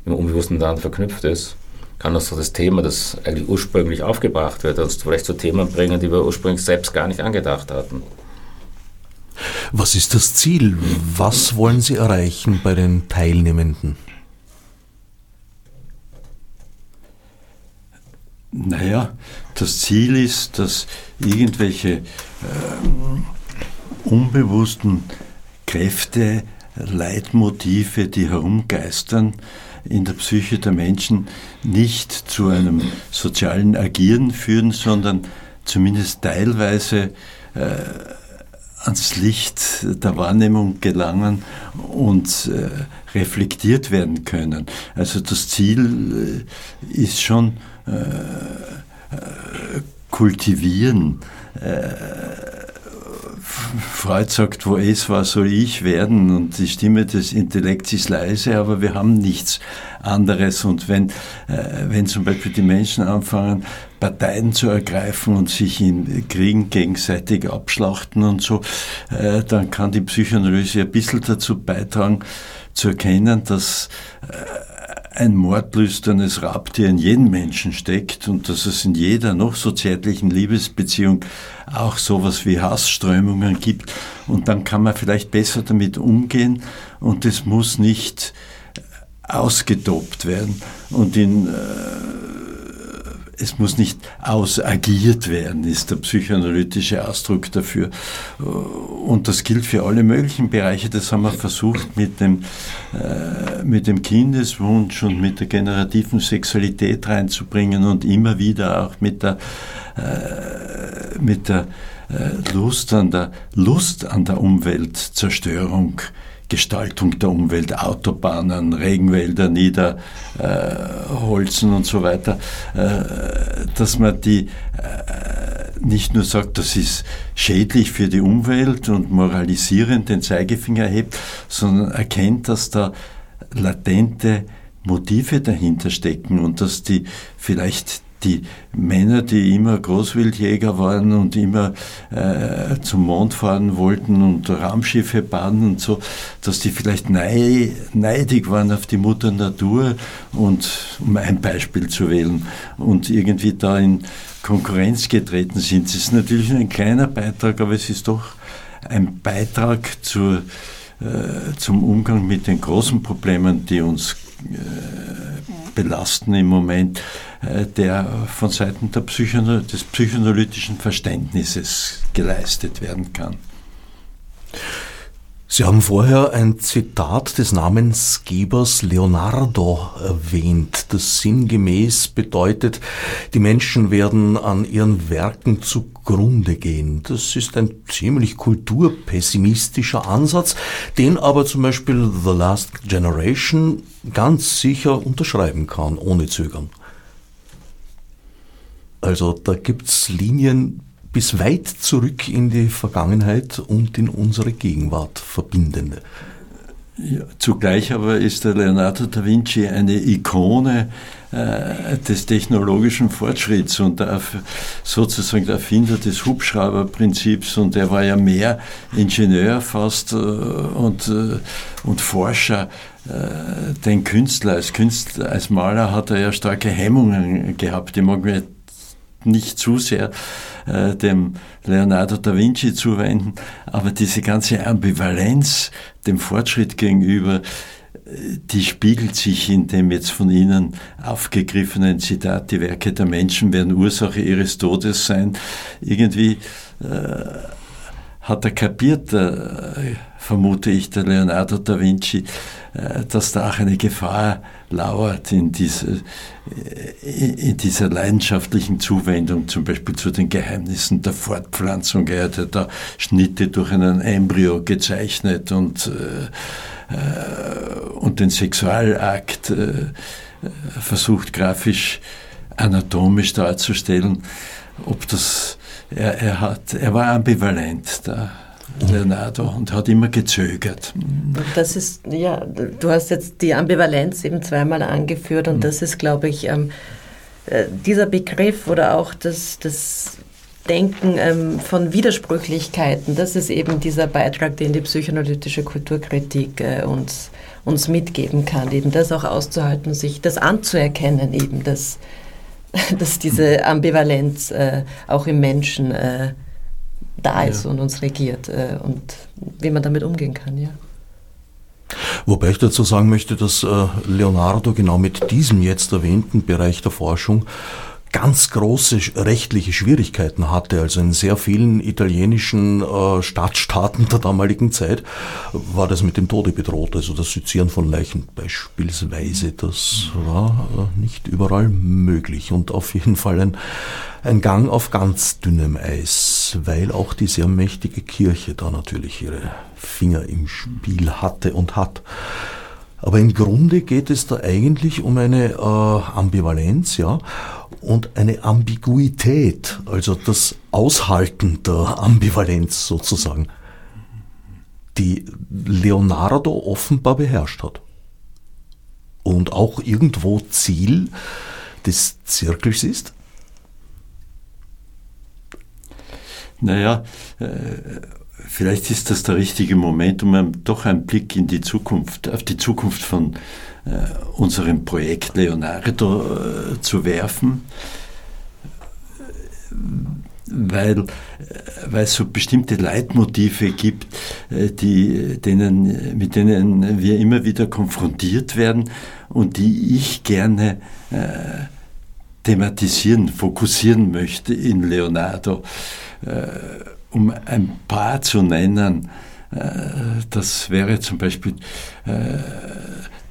im Unbewussten dann verknüpft ist kann uns so das Thema, das eigentlich ursprünglich aufgebracht wird, uns vielleicht zu Themen bringen, die wir ursprünglich selbst gar nicht angedacht hatten. Was ist das Ziel? Was wollen Sie erreichen bei den Teilnehmenden? Naja, das Ziel ist, dass irgendwelche äh, unbewussten Kräfte, Leitmotive, die herumgeistern, in der Psyche der Menschen nicht zu einem sozialen Agieren führen, sondern zumindest teilweise äh, ans Licht der Wahrnehmung gelangen und äh, reflektiert werden können. Also das Ziel äh, ist schon äh, äh, kultivieren äh, Freud sagt, wo es war, soll ich werden. Und die Stimme des Intellekts ist leise, aber wir haben nichts anderes. Und wenn, äh, wenn zum Beispiel die Menschen anfangen, Parteien zu ergreifen und sich in Kriegen gegenseitig abschlachten und so, äh, dann kann die Psychoanalyse ein bisschen dazu beitragen, zu erkennen, dass äh, ein mordlüsternes Raubtier in jedem Menschen steckt und dass es in jeder noch so zärtlichen Liebesbeziehung auch sowas wie Hassströmungen gibt. Und dann kann man vielleicht besser damit umgehen und es muss nicht ausgetobt werden und in äh, es muss nicht ausagiert werden, ist der psychoanalytische Ausdruck dafür. Und das gilt für alle möglichen Bereiche. Das haben wir versucht mit dem, äh, mit dem Kindeswunsch und mit der generativen Sexualität reinzubringen und immer wieder auch mit der, äh, mit der äh, Lust an der Lust an der Umweltzerstörung Gestaltung der Umwelt, Autobahnen, Regenwälder niederholzen äh, und so weiter, äh, dass man die äh, nicht nur sagt, das ist schädlich für die Umwelt und moralisierend den Zeigefinger hebt, sondern erkennt, dass da latente Motive dahinter stecken und dass die vielleicht die Männer, die immer Großwildjäger waren und immer äh, zum Mond fahren wollten und Raumschiffe bauen und so, dass die vielleicht nei neidig waren auf die Mutter Natur und um ein Beispiel zu wählen und irgendwie da in Konkurrenz getreten sind. Es ist natürlich nur ein kleiner Beitrag, aber es ist doch ein Beitrag zur, äh, zum Umgang mit den großen Problemen, die uns belasten im Moment, äh, der von Seiten der Psychono des psychoanalytischen Verständnisses geleistet werden kann. Sie haben vorher ein Zitat des Namensgebers Leonardo erwähnt, das sinngemäß bedeutet, die Menschen werden an ihren Werken zugrunde gehen. Das ist ein ziemlich kulturpessimistischer Ansatz, den aber zum Beispiel The Last Generation ganz sicher unterschreiben kann, ohne Zögern. Also da gibt's Linien bis weit zurück in die Vergangenheit und in unsere Gegenwart verbindende. Ja, zugleich aber ist der Leonardo da Vinci eine Ikone äh, des technologischen Fortschritts und der, sozusagen der Erfinder des Hubschrauberprinzips und er war ja mehr Ingenieur fast äh, und, äh, und Forscher äh, den Künstler. Als Künstler, als Maler hat er ja starke Hemmungen gehabt. Ich mag mir nicht zu sehr äh, dem Leonardo da Vinci zuwenden, aber diese ganze Ambivalenz dem Fortschritt gegenüber, äh, die spiegelt sich in dem jetzt von Ihnen aufgegriffenen Zitat, die Werke der Menschen werden Ursache ihres Todes sein. Irgendwie äh, hat er kapiert, äh, vermute ich, der Leonardo da Vinci, äh, dass da auch eine Gefahr lauert in, diese, äh, in dieser leidenschaftlichen Zuwendung, zum Beispiel zu den Geheimnissen der Fortpflanzung. Er hat ja da Schnitte durch einen Embryo gezeichnet und, und den Sexualakt versucht grafisch anatomisch darzustellen. Ob das, er, er, hat, er war ambivalent da. Leonardo und hat immer gezögert. Das ist, ja, du hast jetzt die Ambivalenz eben zweimal angeführt und mhm. das ist, glaube ich, ähm, äh, dieser Begriff oder auch das, das Denken ähm, von Widersprüchlichkeiten, das ist eben dieser Beitrag, den die psychoanalytische Kulturkritik äh, uns, uns mitgeben kann, eben das auch auszuhalten, sich das anzuerkennen, eben, dass, [laughs] dass diese Ambivalenz äh, auch im Menschen äh, da ist ja. und uns regiert äh, und wie man damit umgehen kann, ja. Wobei ich dazu sagen möchte, dass äh, Leonardo genau mit diesem jetzt erwähnten Bereich der Forschung ganz große rechtliche Schwierigkeiten hatte. Also in sehr vielen italienischen äh, Stadtstaaten der damaligen Zeit war das mit dem Tode bedroht. Also das Sezieren von Leichen beispielsweise, das war äh, nicht überall möglich und auf jeden Fall ein, ein Gang auf ganz dünnem Eis, weil auch die sehr mächtige Kirche da natürlich ihre Finger im Spiel hatte und hat. Aber im Grunde geht es da eigentlich um eine äh, Ambivalenz, ja, und eine Ambiguität, also das Aushalten der Ambivalenz sozusagen, die Leonardo offenbar beherrscht hat. Und auch irgendwo Ziel des Zirkels ist? Naja, äh, vielleicht ist das der richtige Moment, um doch einen Blick in die Zukunft, auf die Zukunft von äh, unserem Projekt Leonardo äh, zu werfen, weil, äh, weil es so bestimmte Leitmotive gibt, äh, die, denen, mit denen wir immer wieder konfrontiert werden und die ich gerne äh, thematisieren, fokussieren möchte in Leonardo. Äh, um ein paar zu nennen, äh, das wäre zum Beispiel äh,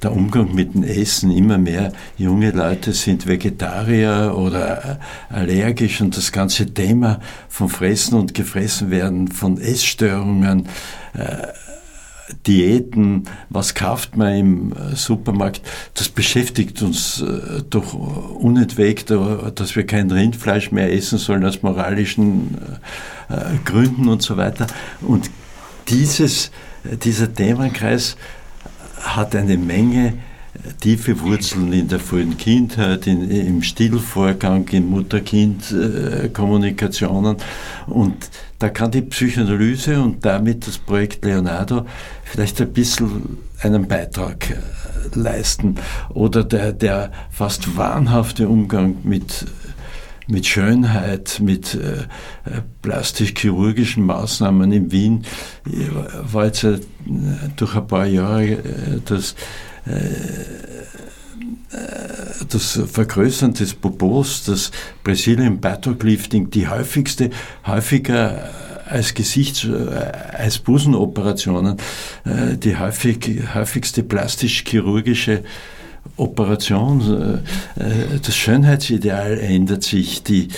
der Umgang mit dem Essen. Immer mehr junge Leute sind Vegetarier oder allergisch und das ganze Thema von Fressen und Gefressen werden, von Essstörungen, Diäten, was kauft man im äh, Supermarkt, das beschäftigt uns äh, doch unentwegt, dass wir kein Rindfleisch mehr essen sollen aus moralischen äh, Gründen und so weiter. Und dieses, dieser Themenkreis hat eine Menge tiefe Wurzeln in der frühen Kindheit, in, im Stillvorgang, in Mutter-Kind-Kommunikationen. Und da kann die Psychoanalyse und damit das Projekt Leonardo vielleicht ein bisschen einen Beitrag äh, leisten. Oder der, der fast wahnhafte Umgang mit mit Schönheit, mit äh, äh plastisch-chirurgischen Maßnahmen in Wien. War jetzt äh, durch ein paar Jahre äh, das das Vergrößern des Popos, das Brazilian Buttock Lifting, die häufigste, häufiger als Gesichts-, als Busenoperationen, äh, die häufig, häufigste plastisch-chirurgische Operation, äh, äh, das Schönheitsideal ändert sich. Die,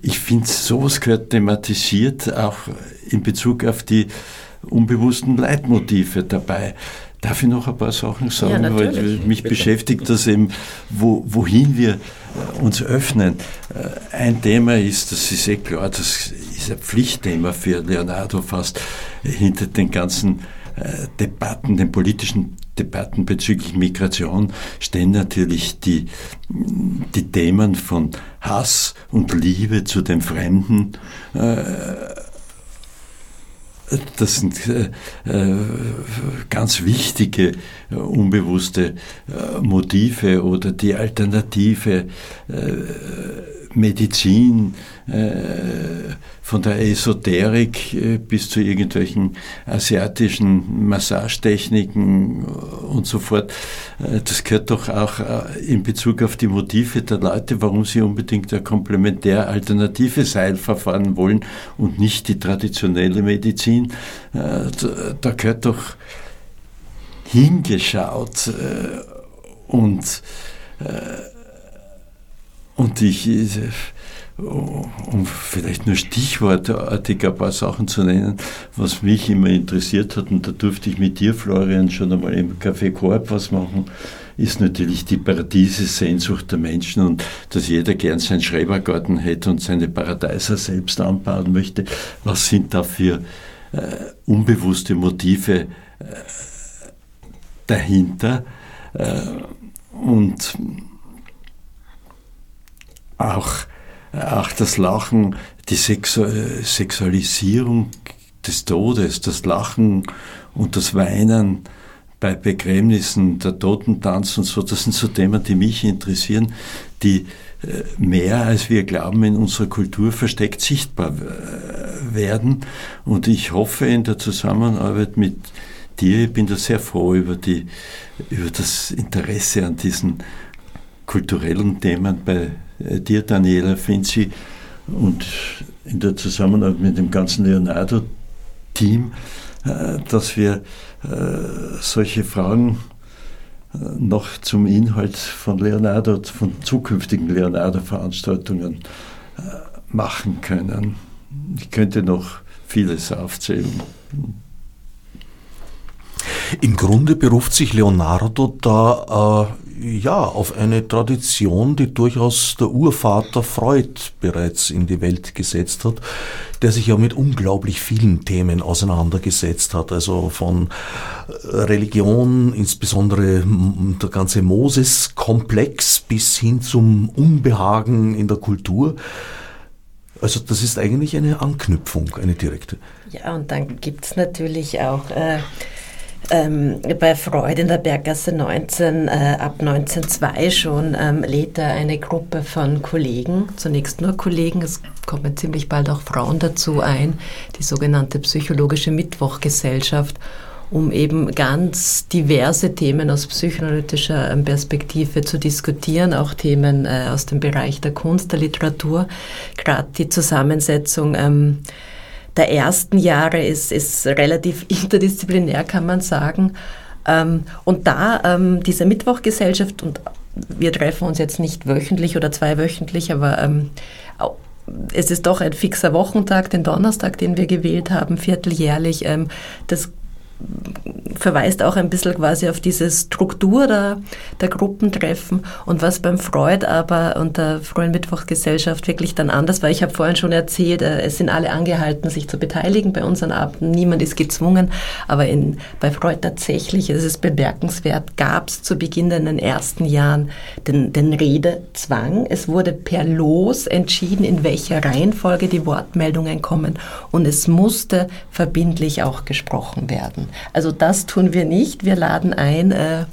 ich finde, sowas gehört thematisiert, auch in Bezug auf die unbewussten Leitmotive dabei. Darf ich noch ein paar Sachen sagen? Ja, Weil mich Bitte. beschäftigt das eben, wo, wohin wir äh, uns öffnen. Äh, ein Thema ist, das ist eh klar, das ist ein Pflichtthema für Leonardo fast, hinter den ganzen äh, Debatten, den politischen Debatten bezüglich Migration stehen natürlich die, die Themen von Hass und Liebe zu den Fremden das sind äh, äh, ganz wichtige äh, unbewusste Motive oder die alternative Medizin, von der Esoterik bis zu irgendwelchen asiatischen Massagetechniken und so fort. Das gehört doch auch in Bezug auf die Motive der Leute, warum sie unbedingt ein komplementär alternative Seil verfahren wollen und nicht die traditionelle Medizin. Da gehört doch hingeschaut und und ich, um vielleicht nur stichwortartig ein paar Sachen zu nennen, was mich immer interessiert hat, und da durfte ich mit dir, Florian, schon einmal im Café Korb was machen, ist natürlich die Paradiese-Sehnsucht der Menschen und dass jeder gern seinen Schrebergarten hätte und seine Paradeiser selbst anbauen möchte. Was sind da für äh, unbewusste Motive äh, dahinter? Äh, und auch, auch das Lachen, die Sexu Sexualisierung des Todes, das Lachen und das Weinen bei Begräbnissen, der Totentanz und so, das sind so Themen, die mich interessieren, die äh, mehr als wir glauben in unserer Kultur versteckt sichtbar äh, werden. Und ich hoffe in der Zusammenarbeit mit dir, ich bin da sehr froh über, die, über das Interesse an diesen kulturellen Themen bei dir, Daniela Finzi, und in der Zusammenarbeit mit dem ganzen Leonardo-Team, äh, dass wir äh, solche Fragen noch zum Inhalt von Leonardo, von zukünftigen Leonardo-Veranstaltungen machen können. Ich könnte noch vieles aufzählen. Im Grunde beruft sich Leonardo da äh, ja auf eine Tradition, die durchaus der Urvater Freud bereits in die Welt gesetzt hat, der sich ja mit unglaublich vielen Themen auseinandergesetzt hat, also von äh, Religion, insbesondere der ganze Moses-Komplex bis hin zum Unbehagen in der Kultur Also das ist eigentlich eine Anknüpfung, eine direkte. Ja, und dann gibt es natürlich auch äh, ähm, bei Freud in der Berggasse 19, äh, ab 1902 schon, ähm, lädt er eine Gruppe von Kollegen, zunächst nur Kollegen, es kommen ziemlich bald auch Frauen dazu ein, die sogenannte psychologische Mittwochgesellschaft, um eben ganz diverse Themen aus psychoanalytischer ähm, Perspektive zu diskutieren, auch Themen äh, aus dem Bereich der Kunst, der Literatur, gerade die Zusammensetzung ähm, der ersten Jahre ist, ist relativ [laughs] interdisziplinär, kann man sagen. Ähm, und da ähm, diese Mittwochgesellschaft, und wir treffen uns jetzt nicht wöchentlich oder zweiwöchentlich, aber ähm, es ist doch ein fixer Wochentag, den Donnerstag, den wir gewählt haben, vierteljährlich. das verweist auch ein bisschen quasi auf diese Struktur der, der Gruppentreffen und was beim Freud aber und der Freuen Mittwochgesellschaft wirklich dann anders war. Ich habe vorhin schon erzählt, äh, es sind alle angehalten, sich zu beteiligen bei unseren Abenden. Niemand ist gezwungen, aber in, bei Freud tatsächlich, es ist bemerkenswert, gab es zu Beginn in den ersten Jahren den, den Redezwang. Es wurde per Los entschieden, in welcher Reihenfolge die Wortmeldungen kommen und es musste verbindlich auch gesprochen werden. Also das tun wir nicht, wir laden ein, äh,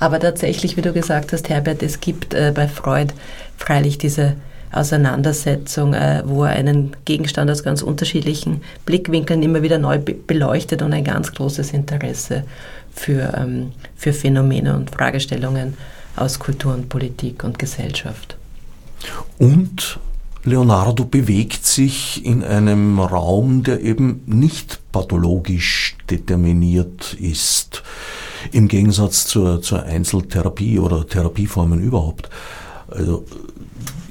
aber tatsächlich, wie du gesagt hast, Herbert, es gibt äh, bei Freud freilich diese Auseinandersetzung, äh, wo er einen Gegenstand aus ganz unterschiedlichen Blickwinkeln immer wieder neu beleuchtet und ein ganz großes Interesse für, ähm, für Phänomene und Fragestellungen aus Kultur und Politik und Gesellschaft. Und Leonardo bewegt sich in einem Raum, der eben nicht pathologisch determiniert ist, im Gegensatz zur, zur Einzeltherapie oder Therapieformen überhaupt. Also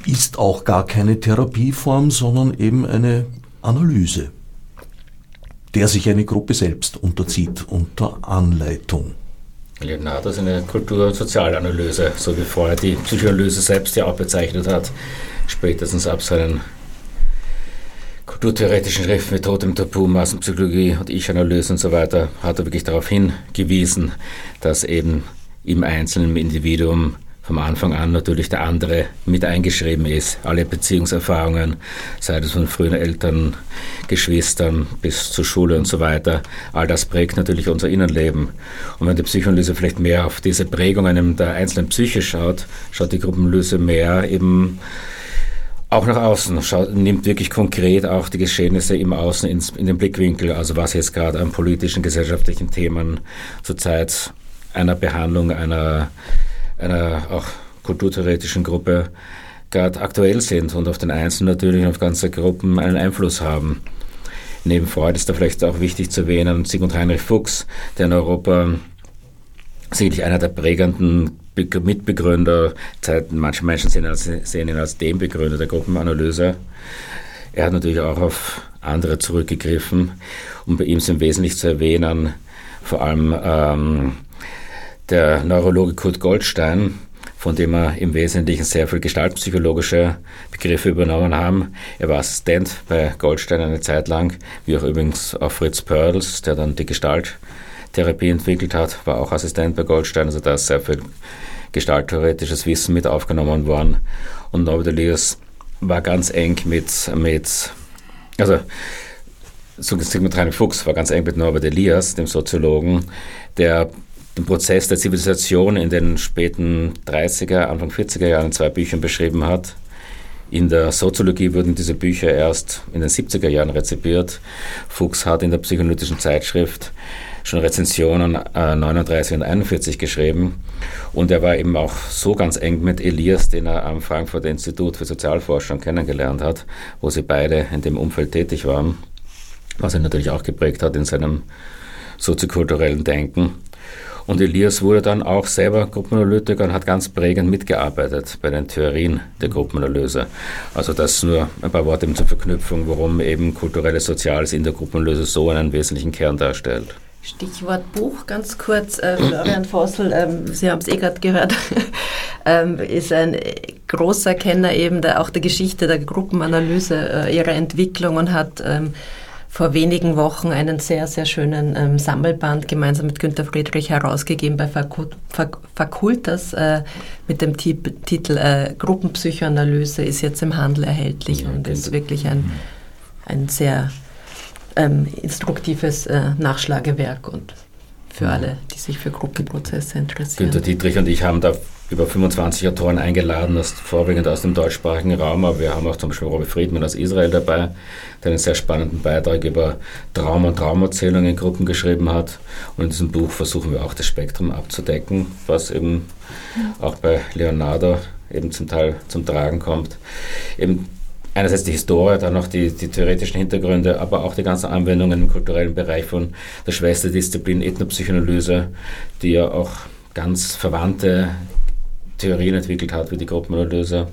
ist auch gar keine Therapieform, sondern eben eine Analyse, der sich eine Gruppe selbst unterzieht unter Anleitung. Leonardo ist eine Kultur- und Sozialanalyse, so wie vorher die Psychoanalyse selbst ja auch bezeichnet hat. Spätestens ab seinen kulturtheoretischen Schriften wie Totem Tabu, Massenpsychologie und Ich-Analyse und so weiter, hat er wirklich darauf hingewiesen, dass eben im einzelnen Individuum vom Anfang an natürlich der andere mit eingeschrieben ist. Alle Beziehungserfahrungen, sei es von frühen Eltern, Geschwistern bis zur Schule und so weiter, all das prägt natürlich unser Innenleben. Und wenn die Psychoanalyse vielleicht mehr auf diese Prägungen der einzelnen Psyche schaut, schaut die Gruppenanalyse mehr eben auch nach außen, schaut, nimmt wirklich konkret auch die Geschehnisse im Außen ins, in den Blickwinkel, also was jetzt gerade an politischen, gesellschaftlichen Themen zurzeit einer Behandlung einer, einer auch kulturtheoretischen Gruppe gerade aktuell sind und auf den Einzelnen natürlich und auf ganze Gruppen einen Einfluss haben. Neben Freud ist da vielleicht auch wichtig zu erwähnen Sigmund Heinrich Fuchs, der in Europa sicherlich einer der prägenden Mitbegründer, manche Menschen sehen ihn als den Begründer der Gruppenanalyse. Er hat natürlich auch auf andere zurückgegriffen und bei ihm sind wesentlich zu erwähnen, vor allem ähm, der Neurologe Kurt Goldstein, von dem er im Wesentlichen sehr viel gestaltpsychologische Begriffe übernommen haben. Er war Assistent bei Goldstein eine Zeit lang, wie auch übrigens auch Fritz Perls, der dann die Gestalttherapie entwickelt hat, war auch Assistent bei Goldstein, also da ist sehr viel gestalttheoretisches Wissen mit aufgenommen worden. Und Norbert Elias war ganz eng mit, mit also Sigmund Heinrich Fuchs war ganz eng mit Norbert Elias, dem Soziologen, der den Prozess der Zivilisation in den späten 30er, Anfang 40er Jahren in zwei Büchern beschrieben hat. In der Soziologie wurden diese Bücher erst in den 70er Jahren rezipiert. Fuchs hat in der psychoanalytischen Zeitschrift schon Rezensionen äh, 39 und 41 geschrieben. Und er war eben auch so ganz eng mit Elias, den er am Frankfurter Institut für Sozialforschung kennengelernt hat, wo sie beide in dem Umfeld tätig waren, was ihn natürlich auch geprägt hat in seinem soziokulturellen Denken. Und Elias wurde dann auch selber Gruppenanalytiker und hat ganz prägend mitgearbeitet bei den Theorien der Gruppenanalyse. Also das nur ein paar Worte zur Verknüpfung, warum eben kulturelles Soziales in der Gruppenanalyse so einen wesentlichen Kern darstellt. Stichwort Buch, ganz kurz. Äh, Florian Vossel, ähm, Sie haben es eh gerade gehört, [laughs] ähm, ist ein großer Kenner eben der, auch der Geschichte der Gruppenanalyse, äh, ihrer Entwicklung und hat ähm, vor wenigen Wochen einen sehr, sehr schönen ähm, Sammelband gemeinsam mit Günter Friedrich herausgegeben bei Fakultas äh, mit dem Titel äh, Gruppenpsychoanalyse, ist jetzt im Handel erhältlich ja, und ist wirklich ein, ein sehr ähm, instruktives äh, Nachschlagewerk und für alle, die sich für Gruppenprozesse interessieren. Günter Dietrich und ich haben da über 25 Autoren eingeladen, das vorwiegend aus dem deutschsprachigen Raum, aber wir haben auch zum Beispiel Robbie Friedman aus Israel dabei, der einen sehr spannenden Beitrag über Traum- und Traumerzählungen in Gruppen geschrieben hat. Und in diesem Buch versuchen wir auch das Spektrum abzudecken, was eben auch bei Leonardo eben zum Teil zum Tragen kommt. Eben einerseits die Historie, dann noch die, die theoretischen Hintergründe, aber auch die ganzen Anwendungen im kulturellen Bereich von der Schwesterdisziplin Ethnopsychoanalyse, die ja auch ganz verwandte Theorien entwickelt hat, wie die Gruppenanalyse.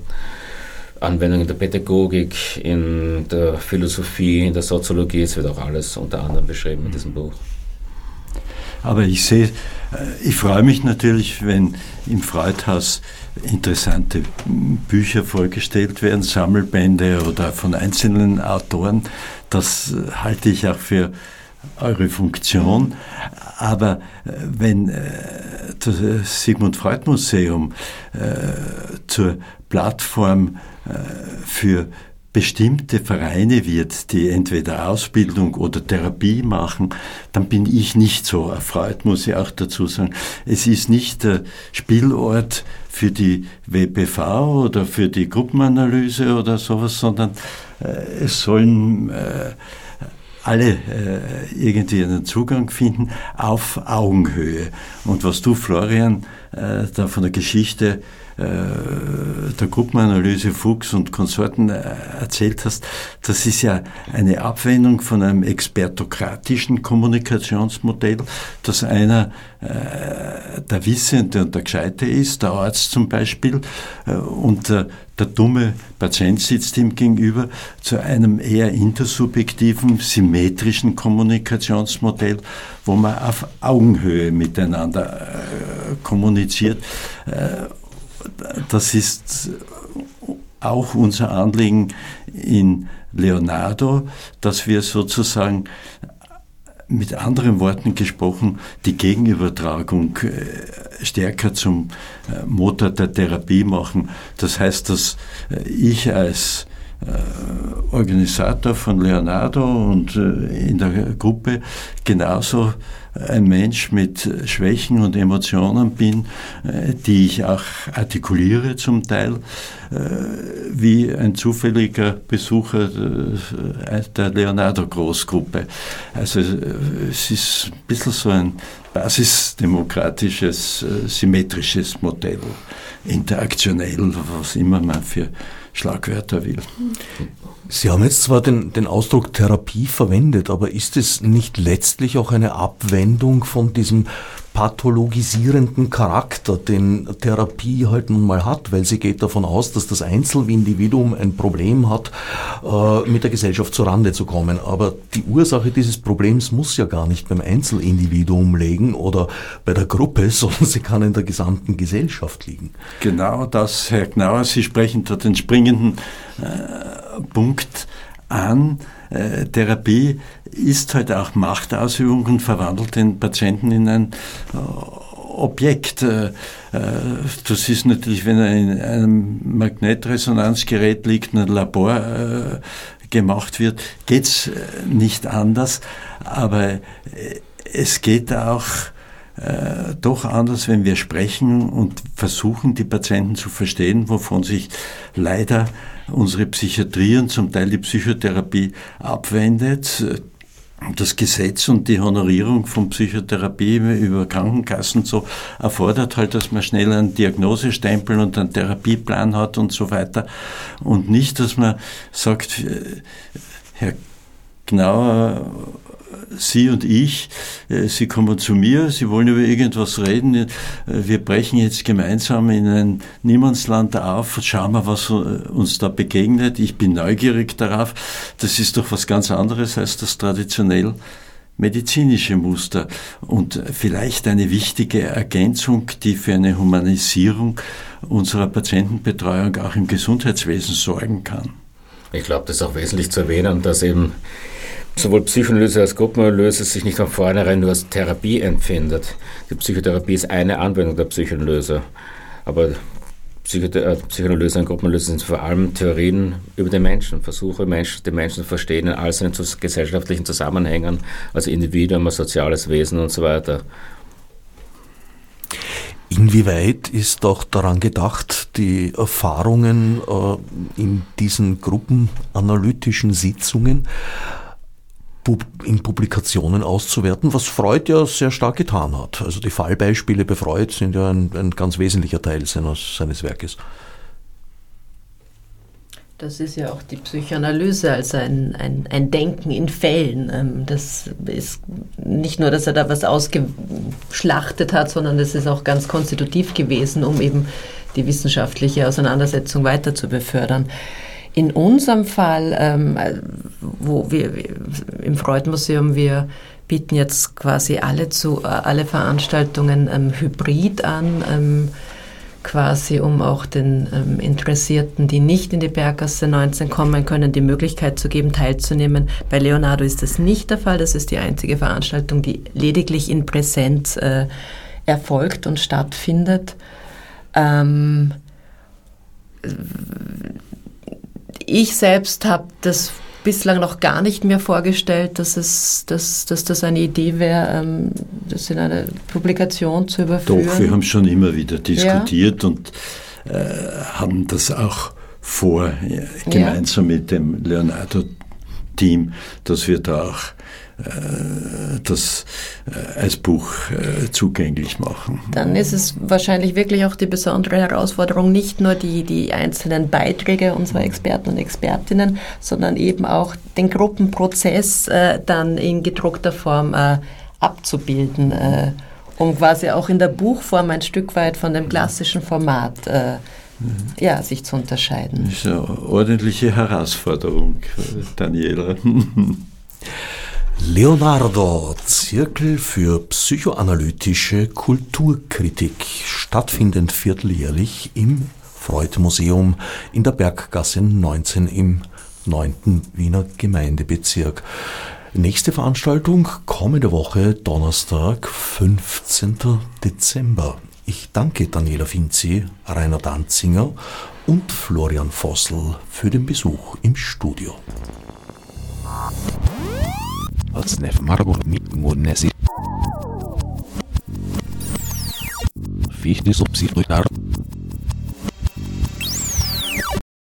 Anwendungen in der Pädagogik, in der Philosophie, in der Soziologie, es wird auch alles unter anderem beschrieben in diesem Buch. Aber ich sehe, äh, ich freue mich natürlich, wenn im Freudhaus interessante Bücher vorgestellt werden, Sammelbände oder von einzelnen Autoren. Das halte ich auch für eure Funktion. Aber äh, wenn äh, das Sigmund Freud Museum äh, zur Plattform für bestimmte Vereine wird, die entweder Ausbildung oder Therapie machen, dann bin ich nicht so erfreut, muss ich auch dazu sagen. Es ist nicht der Spielort für die WPV oder für die Gruppenanalyse oder sowas, sondern es sollen alle äh, irgendwie einen Zugang finden auf Augenhöhe. Und was du, Florian, äh, da von der Geschichte äh, der Gruppenanalyse Fuchs und Konsorten äh, erzählt hast, das ist ja eine Abwendung von einem expertokratischen Kommunikationsmodell, dass einer äh, der Wissende und der Gescheite ist, der Arzt zum Beispiel, und der, der dumme Patient sitzt ihm gegenüber, zu einem eher intersubjektiven, symmetrischen Kommunikationsmodell, wo man auf Augenhöhe miteinander kommuniziert. Das ist auch unser Anliegen in Leonardo, dass wir sozusagen mit anderen Worten gesprochen, die Gegenübertragung äh, stärker zum äh, Motor der Therapie machen. Das heißt, dass äh, ich als Organisator von Leonardo und in der Gruppe genauso ein Mensch mit Schwächen und Emotionen bin, äh, die ich auch artikuliere zum Teil, äh, wie ein zufälliger Besucher äh, der Leonardo-Großgruppe. Also es ist ein bisschen so ein basisdemokratisches, symmetrisches Modell, interaktionell, was immer man für Schlagwörter will. Sie haben jetzt zwar den, den Ausdruck Therapie verwendet, aber ist es nicht letztlich auch eine Abwendung von diesem pathologisierenden Charakter, den Therapie halt nun mal hat, weil sie geht davon aus, dass das Einzelindividuum ein Problem hat, äh, mit der Gesellschaft zurande zu kommen. Aber die Ursache dieses Problems muss ja gar nicht beim Einzelindividuum liegen oder bei der Gruppe, [laughs] sondern sie kann in der gesamten Gesellschaft liegen. Genau das, Herr Gnauer, Sie sprechen da den springenden äh, Punkt an. Äh, Therapie ist halt auch Machtausübung und verwandelt den Patienten in ein äh, Objekt. Äh, das ist natürlich, wenn er in einem Magnetresonanzgerät liegt, ein Labor gemacht wird, geht's nicht anders. Aber es geht auch äh, doch anders, wenn wir sprechen und versuchen, die Patienten zu verstehen, wovon sich leider unsere Psychiatrie und zum Teil die Psychotherapie abwendet. Das Gesetz und die Honorierung von Psychotherapie über Krankenkassen so erfordert halt, dass man schnell einen Diagnosestempel und einen Therapieplan hat und so weiter. Und nicht, dass man sagt, äh, Herr Gnauer Sie und ich, äh, Sie kommen zu mir, Sie wollen über irgendwas reden, äh, wir brechen jetzt gemeinsam in ein Niemandsland auf, schauen wir, was äh, uns da begegnet. Ich bin neugierig darauf. Das ist doch was ganz anderes als das traditionell medizinische Muster und vielleicht eine wichtige Ergänzung, die für eine Humanisierung unserer Patientenbetreuung auch im Gesundheitswesen sorgen kann. Ich glaube, das ist auch wesentlich zu erwähnen, dass eben sowohl Psychoanalyse als Gruppenanalyse sich nicht von vornherein nur als Therapie empfindet. Die Psychotherapie ist eine Anwendung der Psychoanalyse. Aber äh, Psychoanalyse und Gruppenanalyse sind vor allem Theorien über den Menschen, Versuche, Menschen, den Menschen zu verstehen in all seinen gesellschaftlichen Zusammenhängen, also Individuum, als soziales Wesen und so weiter. Inwieweit ist auch daran gedacht, die Erfahrungen äh, in diesen gruppenanalytischen Sitzungen in Publikationen auszuwerten, was Freud ja sehr stark getan hat. Also die Fallbeispiele bei Freud sind ja ein, ein ganz wesentlicher Teil seines, seines Werkes. Das ist ja auch die Psychoanalyse, also ein, ein, ein Denken in Fällen. Ähm, das ist nicht nur, dass er da was ausgeschlachtet hat, sondern das ist auch ganz konstitutiv gewesen, um eben die wissenschaftliche Auseinandersetzung weiter zu befördern. In unserem Fall, ähm, wo wir im Freud-Museum, wir bieten jetzt quasi alle zu, äh, alle Veranstaltungen ähm, hybrid an, ähm, quasi um auch den ähm, Interessierten, die nicht in die Berggasse 19 kommen können, die Möglichkeit zu geben, teilzunehmen. Bei Leonardo ist das nicht der Fall. Das ist die einzige Veranstaltung, die lediglich in Präsenz äh, erfolgt und stattfindet. Ähm, ich selbst habe das bislang noch gar nicht mehr vorgestellt, dass, es, dass, dass das eine Idee wäre, ähm, das in eine Publikation zu überführen. Doch, wir haben schon immer wieder diskutiert ja. und äh, haben das auch vor, äh, gemeinsam ja. mit dem Leonardo-Team, dass wir da auch das äh, als Buch äh, zugänglich machen. Dann ist es wahrscheinlich wirklich auch die besondere Herausforderung, nicht nur die, die einzelnen Beiträge unserer Experten und Expertinnen, sondern eben auch den Gruppenprozess dann in gedruckter Form abzubilden, um quasi auch in der Buchform ein Stück weit von dem klassischen Format ja, sich zu unterscheiden. Das ist eine ordentliche Herausforderung, Daniela. [laughs] Leonardo, Zirkel für psychoanalytische Kulturkritik, stattfindend vierteljährlich im Freud-Museum in der Berggasse 19 im 9. Wiener Gemeindebezirk. Nächste Veranstaltung kommende Woche Donnerstag, 15. Dezember. Ich danke Daniela Finzi, Rainer Danzinger und Florian Vossel für den Besuch im Studio. Odsnev Margur Mitmunesi. Fichte subsidiar